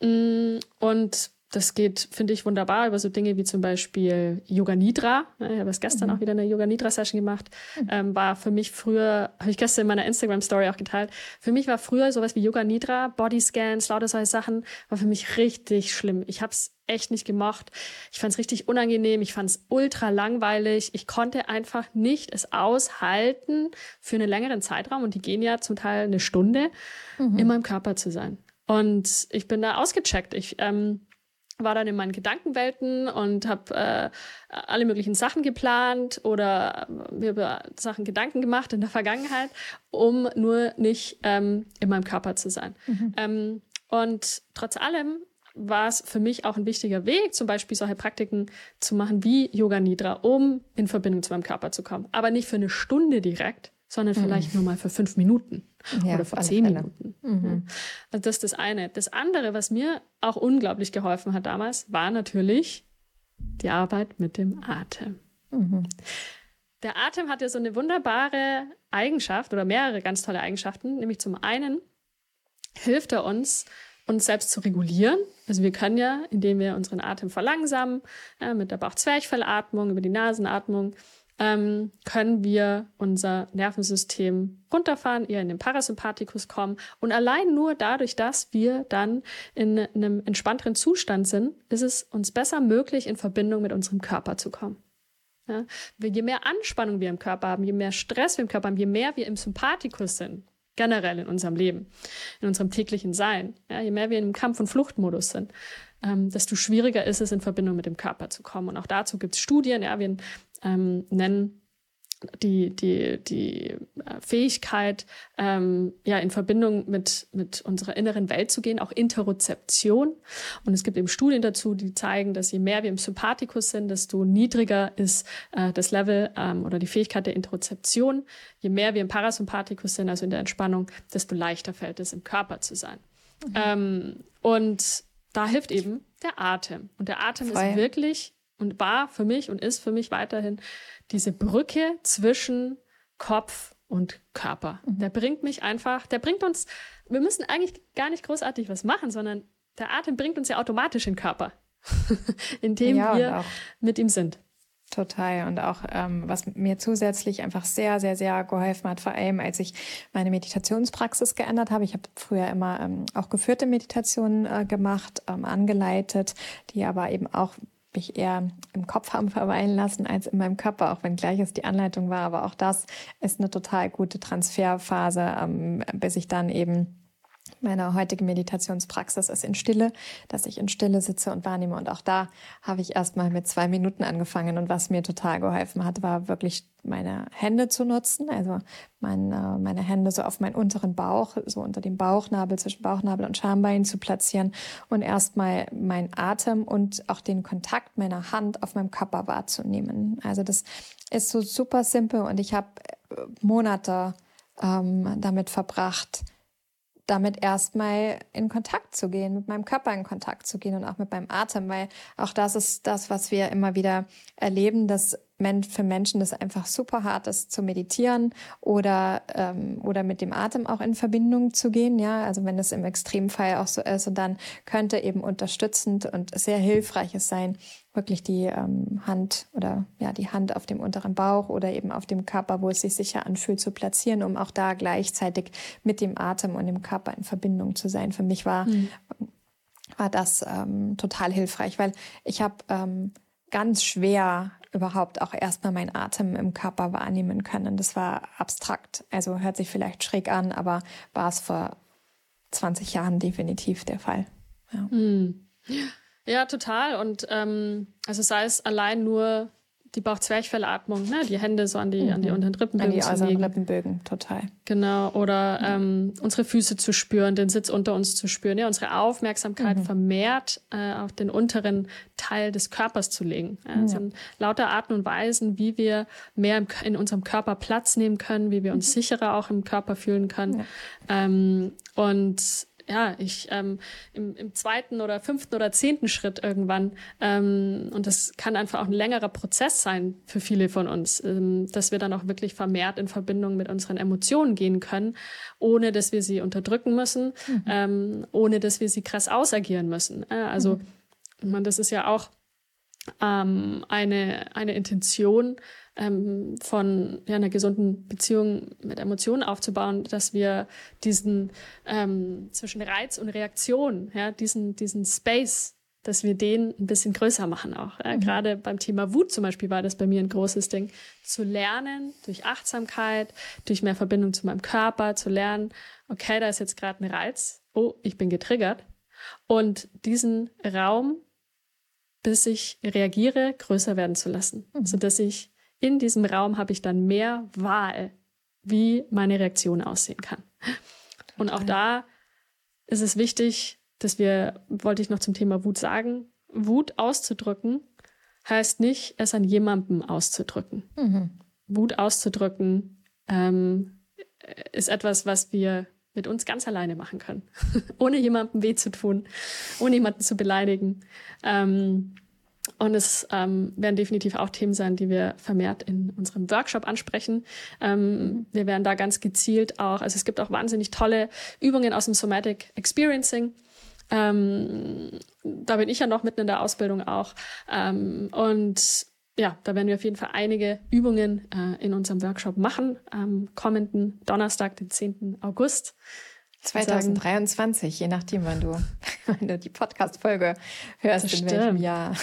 mm, und das geht, finde ich, wunderbar über so Dinge wie zum Beispiel Yoga Nidra. Ich habe es gestern mhm. auch wieder eine Yoga Nidra Session gemacht. Mhm. Ähm, war für mich früher, habe ich gestern in meiner Instagram Story auch geteilt. Für mich war früher sowas wie Yoga Nidra, Bodyscans, lauter solche Sachen, war für mich richtig schlimm. Ich habe es echt nicht gemocht. Ich fand es richtig unangenehm. Ich fand es ultra langweilig. Ich konnte einfach nicht es aushalten, für einen längeren Zeitraum, und die gehen ja zum Teil eine Stunde, mhm. in meinem Körper zu sein. Und ich bin da ausgecheckt. Ich, ähm, war dann in meinen Gedankenwelten und habe äh, alle möglichen Sachen geplant oder mir über Sachen Gedanken gemacht in der Vergangenheit, um nur nicht ähm, in meinem Körper zu sein. Mhm. Ähm, und trotz allem war es für mich auch ein wichtiger Weg, zum Beispiel solche Praktiken zu machen wie Yoga Nidra, um in Verbindung zu meinem Körper zu kommen. Aber nicht für eine Stunde direkt, sondern mhm. vielleicht nur mal für fünf Minuten ja, oder für zehn Fälle. Minuten. Mhm. Also das ist das eine. Das andere, was mir auch unglaublich geholfen hat damals, war natürlich die Arbeit mit dem Atem. Mhm. Der Atem hat ja so eine wunderbare Eigenschaft oder mehrere ganz tolle Eigenschaften, nämlich zum einen hilft er uns, uns selbst zu regulieren. Also wir können ja, indem wir unseren Atem verlangsamen, ja, mit der Bauchzwerchfellatmung, über die Nasenatmung, ähm, können wir unser Nervensystem runterfahren, eher in den Parasympathikus kommen. Und allein nur dadurch, dass wir dann in einem entspannteren Zustand sind, ist es uns besser möglich, in Verbindung mit unserem Körper zu kommen. Ja? Je mehr Anspannung wir im Körper haben, je mehr Stress wir im Körper haben, je mehr wir im Sympathikus sind, generell in unserem Leben, in unserem täglichen Sein, ja, je mehr wir im Kampf- und Fluchtmodus sind, ähm, desto schwieriger ist es, in Verbindung mit dem Körper zu kommen. Und auch dazu gibt es Studien, ja, wir ähm, nennen die, die, die äh, Fähigkeit, ähm, ja, in Verbindung mit, mit unserer inneren Welt zu gehen, auch Interozeption. Und es gibt eben Studien dazu, die zeigen, dass je mehr wir im Sympathikus sind, desto niedriger ist äh, das Level ähm, oder die Fähigkeit der Interozeption. Je mehr wir im Parasympathikus sind, also in der Entspannung, desto leichter fällt es, im Körper zu sein. Mhm. Ähm, und da hilft eben der Atem. Und der Atem Voll. ist wirklich und war für mich und ist für mich weiterhin diese Brücke zwischen Kopf und Körper. Mhm. Der bringt mich einfach, der bringt uns, wir müssen eigentlich gar nicht großartig was machen, sondern der Atem bringt uns ja automatisch in den Körper, (laughs) indem ja, wir mit ihm sind. Total. Und auch, ähm, was mir zusätzlich einfach sehr, sehr, sehr geholfen hat, vor allem als ich meine Meditationspraxis geändert habe. Ich habe früher immer ähm, auch geführte Meditationen äh, gemacht, ähm, angeleitet, die aber eben auch mich eher im Kopf haben verweilen lassen als in meinem Körper, auch wenn gleich es die Anleitung war. Aber auch das ist eine total gute Transferphase, ähm, bis ich dann eben meine heutige Meditationspraxis ist in Stille, dass ich in Stille sitze und wahrnehme. Und auch da habe ich erstmal mit zwei Minuten angefangen. Und was mir total geholfen hat, war wirklich meine Hände zu nutzen. Also mein, äh, meine Hände so auf meinen unteren Bauch, so unter dem Bauchnabel, zwischen Bauchnabel und Schambein zu platzieren und erstmal meinen Atem und auch den Kontakt meiner Hand auf meinem Körper wahrzunehmen. Also das ist so super simpel und ich habe äh, Monate ähm, damit verbracht, damit erstmal in Kontakt zu gehen, mit meinem Körper in Kontakt zu gehen und auch mit meinem Atem, weil auch das ist das, was wir immer wieder erleben, dass für Menschen das einfach super hart ist zu meditieren oder ähm, oder mit dem Atem auch in Verbindung zu gehen, ja, also wenn es im Extremfall auch so ist und dann könnte eben unterstützend und sehr hilfreiches sein, wirklich die ähm, Hand oder ja die Hand auf dem unteren Bauch oder eben auf dem Körper, wo es sich sicher anfühlt, zu platzieren, um auch da gleichzeitig mit dem Atem und dem Körper in Verbindung zu sein. Für mich war mhm. war das ähm, total hilfreich, weil ich habe ähm, ganz schwer überhaupt auch erstmal meinen Atem im Körper wahrnehmen können. Das war abstrakt. Also hört sich vielleicht schräg an, aber war es vor 20 Jahren definitiv der Fall. Ja, hm. Ja total. Und ähm, also sei es allein nur die Bauchzwerchfellatmung, ne? die Hände so an die, mhm. an die unteren Rippenbögen. An die äußeren Rippenbögen, total. Genau, oder ja. ähm, unsere Füße zu spüren, den Sitz unter uns zu spüren, ja, unsere Aufmerksamkeit mhm. vermehrt äh, auf den unteren Teil des Körpers zu legen. Ja, ja. sind lauter Arten und Weisen, wie wir mehr im, in unserem Körper Platz nehmen können, wie wir uns mhm. sicherer auch im Körper fühlen können. Ähm, und ja, ich ähm, im, im zweiten oder fünften oder zehnten Schritt irgendwann, ähm, und das kann einfach auch ein längerer Prozess sein für viele von uns, ähm, dass wir dann auch wirklich vermehrt in Verbindung mit unseren Emotionen gehen können, ohne dass wir sie unterdrücken müssen, mhm. ähm, ohne dass wir sie krass ausagieren müssen. Äh, also, mhm. ich meine, das ist ja auch ähm, eine, eine Intention, ähm, von ja, einer gesunden Beziehung mit Emotionen aufzubauen, dass wir diesen ähm, zwischen Reiz und Reaktion, ja, diesen, diesen Space, dass wir den ein bisschen größer machen auch. Ja. Mhm. Gerade beim Thema Wut zum Beispiel war das bei mir ein großes Ding, zu lernen durch Achtsamkeit, durch mehr Verbindung zu meinem Körper, zu lernen, okay, da ist jetzt gerade ein Reiz, oh, ich bin getriggert. Und diesen Raum, bis ich reagiere, größer werden zu lassen, mhm. sodass ich in diesem Raum habe ich dann mehr Wahl, wie meine Reaktion aussehen kann. Und auch da ist es wichtig, dass wir, wollte ich noch zum Thema Wut sagen, Wut auszudrücken heißt nicht, es an jemandem auszudrücken. Mhm. Wut auszudrücken ähm, ist etwas, was wir mit uns ganz alleine machen können, (laughs) ohne jemandem weh zu tun, ohne jemanden zu beleidigen. Ähm, und es ähm, werden definitiv auch Themen sein, die wir vermehrt in unserem Workshop ansprechen. Ähm, wir werden da ganz gezielt auch, also es gibt auch wahnsinnig tolle Übungen aus dem Somatic Experiencing. Ähm, da bin ich ja noch mitten in der Ausbildung auch. Ähm, und ja, da werden wir auf jeden Fall einige Übungen äh, in unserem Workshop machen am kommenden Donnerstag, den 10. August. 2023, je nachdem, wann du, (laughs) wann du die Podcast-Folge hörst, das in stimmt. welchem Jahr.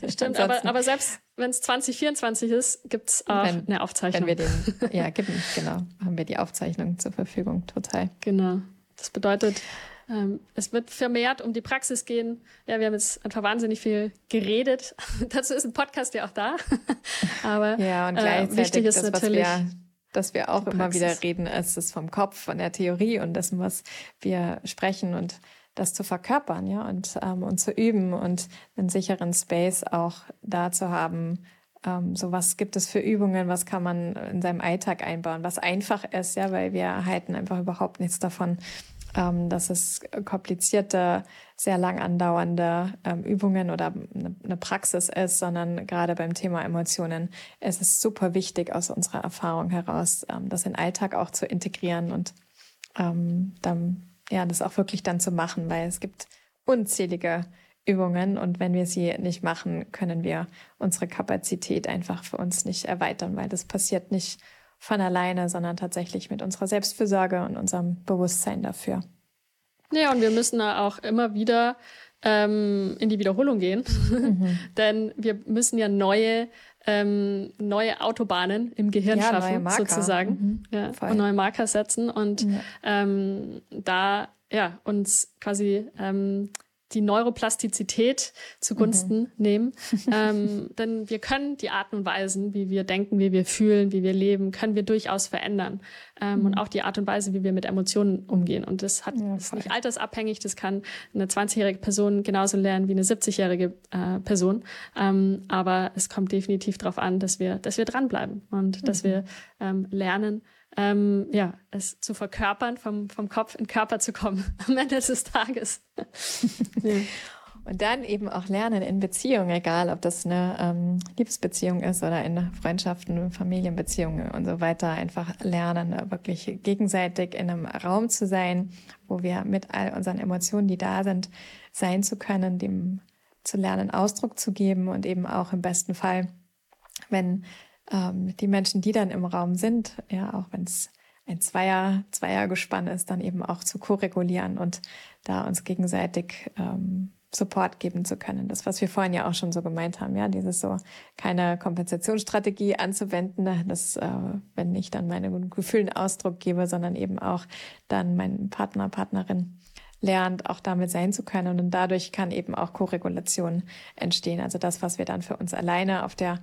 Das (laughs) stimmt, aber, aber selbst wenn es 2024 ist, gibt es auch wenn, eine Aufzeichnung. Wenn wir den, (laughs) ja, gibt, genau, haben wir die Aufzeichnung zur Verfügung, total. Genau. Das bedeutet, ähm, es wird vermehrt um die Praxis gehen. Ja, wir haben jetzt einfach wahnsinnig viel geredet. (laughs) Dazu ist ein Podcast ja auch da. (laughs) Aber ja, und gleichzeitig äh, wichtig ist das, natürlich, wir, dass wir auch immer wieder reden, ist es vom Kopf, von der Theorie und dessen, was wir sprechen und das zu verkörpern, ja, und, ähm, und zu üben und einen sicheren Space auch da zu haben, ähm, so was gibt es für Übungen, was kann man in seinem Alltag einbauen, was einfach ist, ja, weil wir halten einfach überhaupt nichts davon, ähm, dass es komplizierte, sehr lang andauernde ähm, Übungen oder eine Praxis ist, sondern gerade beim Thema Emotionen ist es super wichtig aus unserer Erfahrung heraus, ähm, das in den Alltag auch zu integrieren und ähm, dann ja das auch wirklich dann zu machen, weil es gibt unzählige Übungen und wenn wir sie nicht machen, können wir unsere Kapazität einfach für uns nicht erweitern, weil das passiert nicht von alleine, sondern tatsächlich mit unserer Selbstfürsorge und unserem Bewusstsein dafür. Ja, und wir müssen auch immer wieder ähm, in die Wiederholung gehen, mhm. (laughs) denn wir müssen ja neue ähm, neue Autobahnen im Gehirn ja, schaffen, sozusagen, mhm. ja, und neue Marker setzen und ja. ähm, da ja uns quasi ähm, die Neuroplastizität zugunsten mhm. nehmen. (laughs) ähm, denn wir können die Arten und Weisen, wie wir denken, wie wir fühlen, wie wir leben, können wir durchaus verändern. Ähm, mhm. Und auch die Art und Weise, wie wir mit Emotionen umgehen. Und das hat, ja, ist nicht altersabhängig. Das kann eine 20-jährige Person genauso lernen wie eine 70-jährige äh, Person. Ähm, aber es kommt definitiv darauf an, dass wir, dass wir dranbleiben und mhm. dass wir ähm, lernen, ähm, ja, es zu verkörpern, vom, vom Kopf in den Körper zu kommen (laughs) am Ende des Tages. (laughs) ja. Und dann eben auch lernen in Beziehungen, egal ob das eine ähm, Liebesbeziehung ist oder in Freundschaften, Familienbeziehungen und so weiter, einfach lernen, wirklich gegenseitig in einem Raum zu sein, wo wir mit all unseren Emotionen, die da sind, sein zu können, dem zu lernen, Ausdruck zu geben und eben auch im besten Fall, wenn ähm, die Menschen, die dann im Raum sind, ja, auch wenn es ein Zweier, Zweiergespann ist, dann eben auch zu koregulieren und da uns gegenseitig ähm, Support geben zu können. Das, was wir vorhin ja auch schon so gemeint haben, ja, dieses so keine Kompensationsstrategie anzuwenden, das, äh, wenn ich dann meine Gefühlen Ausdruck gebe, sondern eben auch dann meinen Partner, Partnerin lernt, auch damit sein zu können. Und dadurch kann eben auch Koregulation entstehen. Also das, was wir dann für uns alleine auf der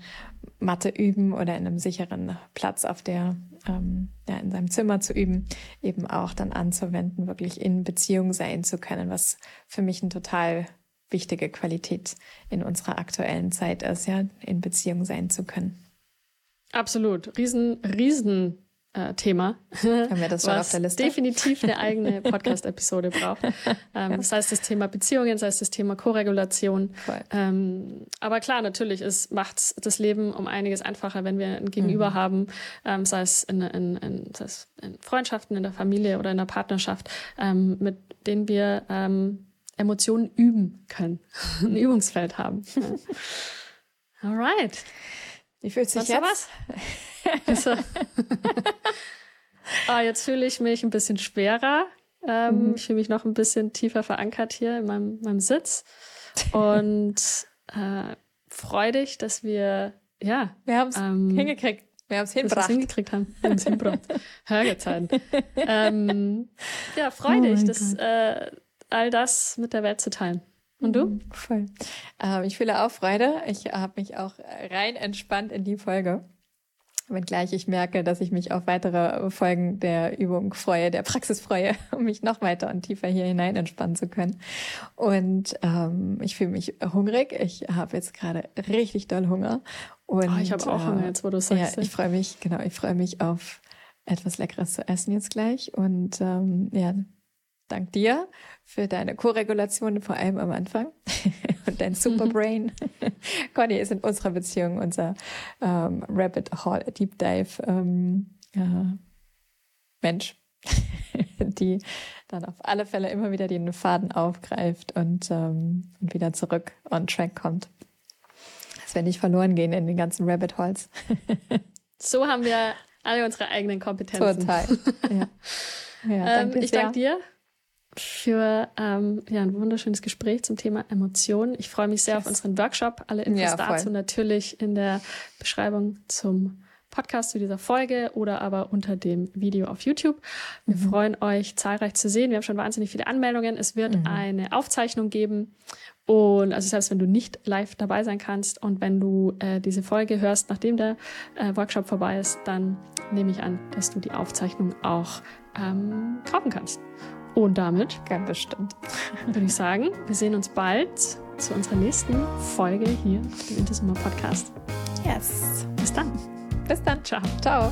Matte üben oder in einem sicheren Platz auf der, ähm, ja, in seinem Zimmer zu üben, eben auch dann anzuwenden, wirklich in Beziehung sein zu können, was für mich ein total wichtige Qualität in unserer aktuellen Zeit ist, ja, in Beziehung sein zu können. Absolut. Riesen, riesen äh, Thema. Haben wir das schon auf der Liste? definitiv eine eigene (laughs) Podcast-Episode braucht. Ähm, sei es das Thema Beziehungen, sei es das Thema Koregulation. Ähm, aber klar, natürlich macht das Leben um einiges einfacher, wenn wir ein Gegenüber mhm. haben, ähm, sei, es in, in, in, sei es in Freundschaften, in der Familie oder in der Partnerschaft, ähm, mit denen wir ähm, Emotionen üben können, (laughs) ein Übungsfeld haben. (laughs) Alright. Wie fühlt sich jetzt? Was? Also, (laughs) ah, jetzt fühle ich mich ein bisschen schwerer. Ähm, mhm. Ich fühle mich noch ein bisschen tiefer verankert hier in meinem, meinem Sitz. Und (laughs) äh, freudig, dass wir, ja. Wir haben es ähm, hingekriegt. Wir haben es hingebracht. hingekriegt haben. Wir haben es hingebracht. (laughs) Hörgezeiten. ähm, ja, freudig, oh dass, äh, all das mit der Welt zu teilen. Und du? Mhm, voll. Ähm, ich fühle auch Freude. Ich habe mich auch rein entspannt in die Folge. Wenngleich ich merke, dass ich mich auf weitere Folgen der Übung freue, der Praxis freue, (laughs) um mich noch weiter und tiefer hier hinein entspannen zu können. Und ähm, ich fühle mich hungrig. Ich habe jetzt gerade richtig doll Hunger. Und, oh, ich habe auch äh, Hunger jetzt, wo du sagst. Ja, ich freue mich, genau, ich freue mich auf etwas Leckeres zu essen jetzt gleich. Und ähm, ja, dank dir für deine Koregulation, vor allem am Anfang (laughs) und dein Superbrain. (laughs) Conny ist in unserer Beziehung unser ähm, Rabbit Hall Deep Dive ähm, äh, Mensch, (laughs) die dann auf alle Fälle immer wieder den Faden aufgreift und, ähm, und wieder zurück on track kommt. Dass wir nicht verloren gehen in den ganzen Rabbit Holes. so haben wir alle unsere eigenen Kompetenzen. Total. Ja. Ja, ähm, ich danke dir für ähm, ja, ein wunderschönes Gespräch zum Thema Emotionen. Ich freue mich sehr yes. auf unseren Workshop. Alle Infos ja, dazu natürlich in der Beschreibung zum Podcast zu dieser Folge oder aber unter dem Video auf YouTube. Wir mhm. freuen euch zahlreich zu sehen. Wir haben schon wahnsinnig viele Anmeldungen. Es wird mhm. eine Aufzeichnung geben. Und also selbst wenn du nicht live dabei sein kannst und wenn du äh, diese Folge hörst, nachdem der äh, Workshop vorbei ist, dann nehme ich an, dass du die Aufzeichnung auch ähm, kaufen kannst. Und damit, ganz bestimmt, würde ich sagen, wir sehen uns bald zu unserer nächsten Folge hier im Intersummer Podcast. Yes. Bis dann. Bis dann. Ciao. Ciao.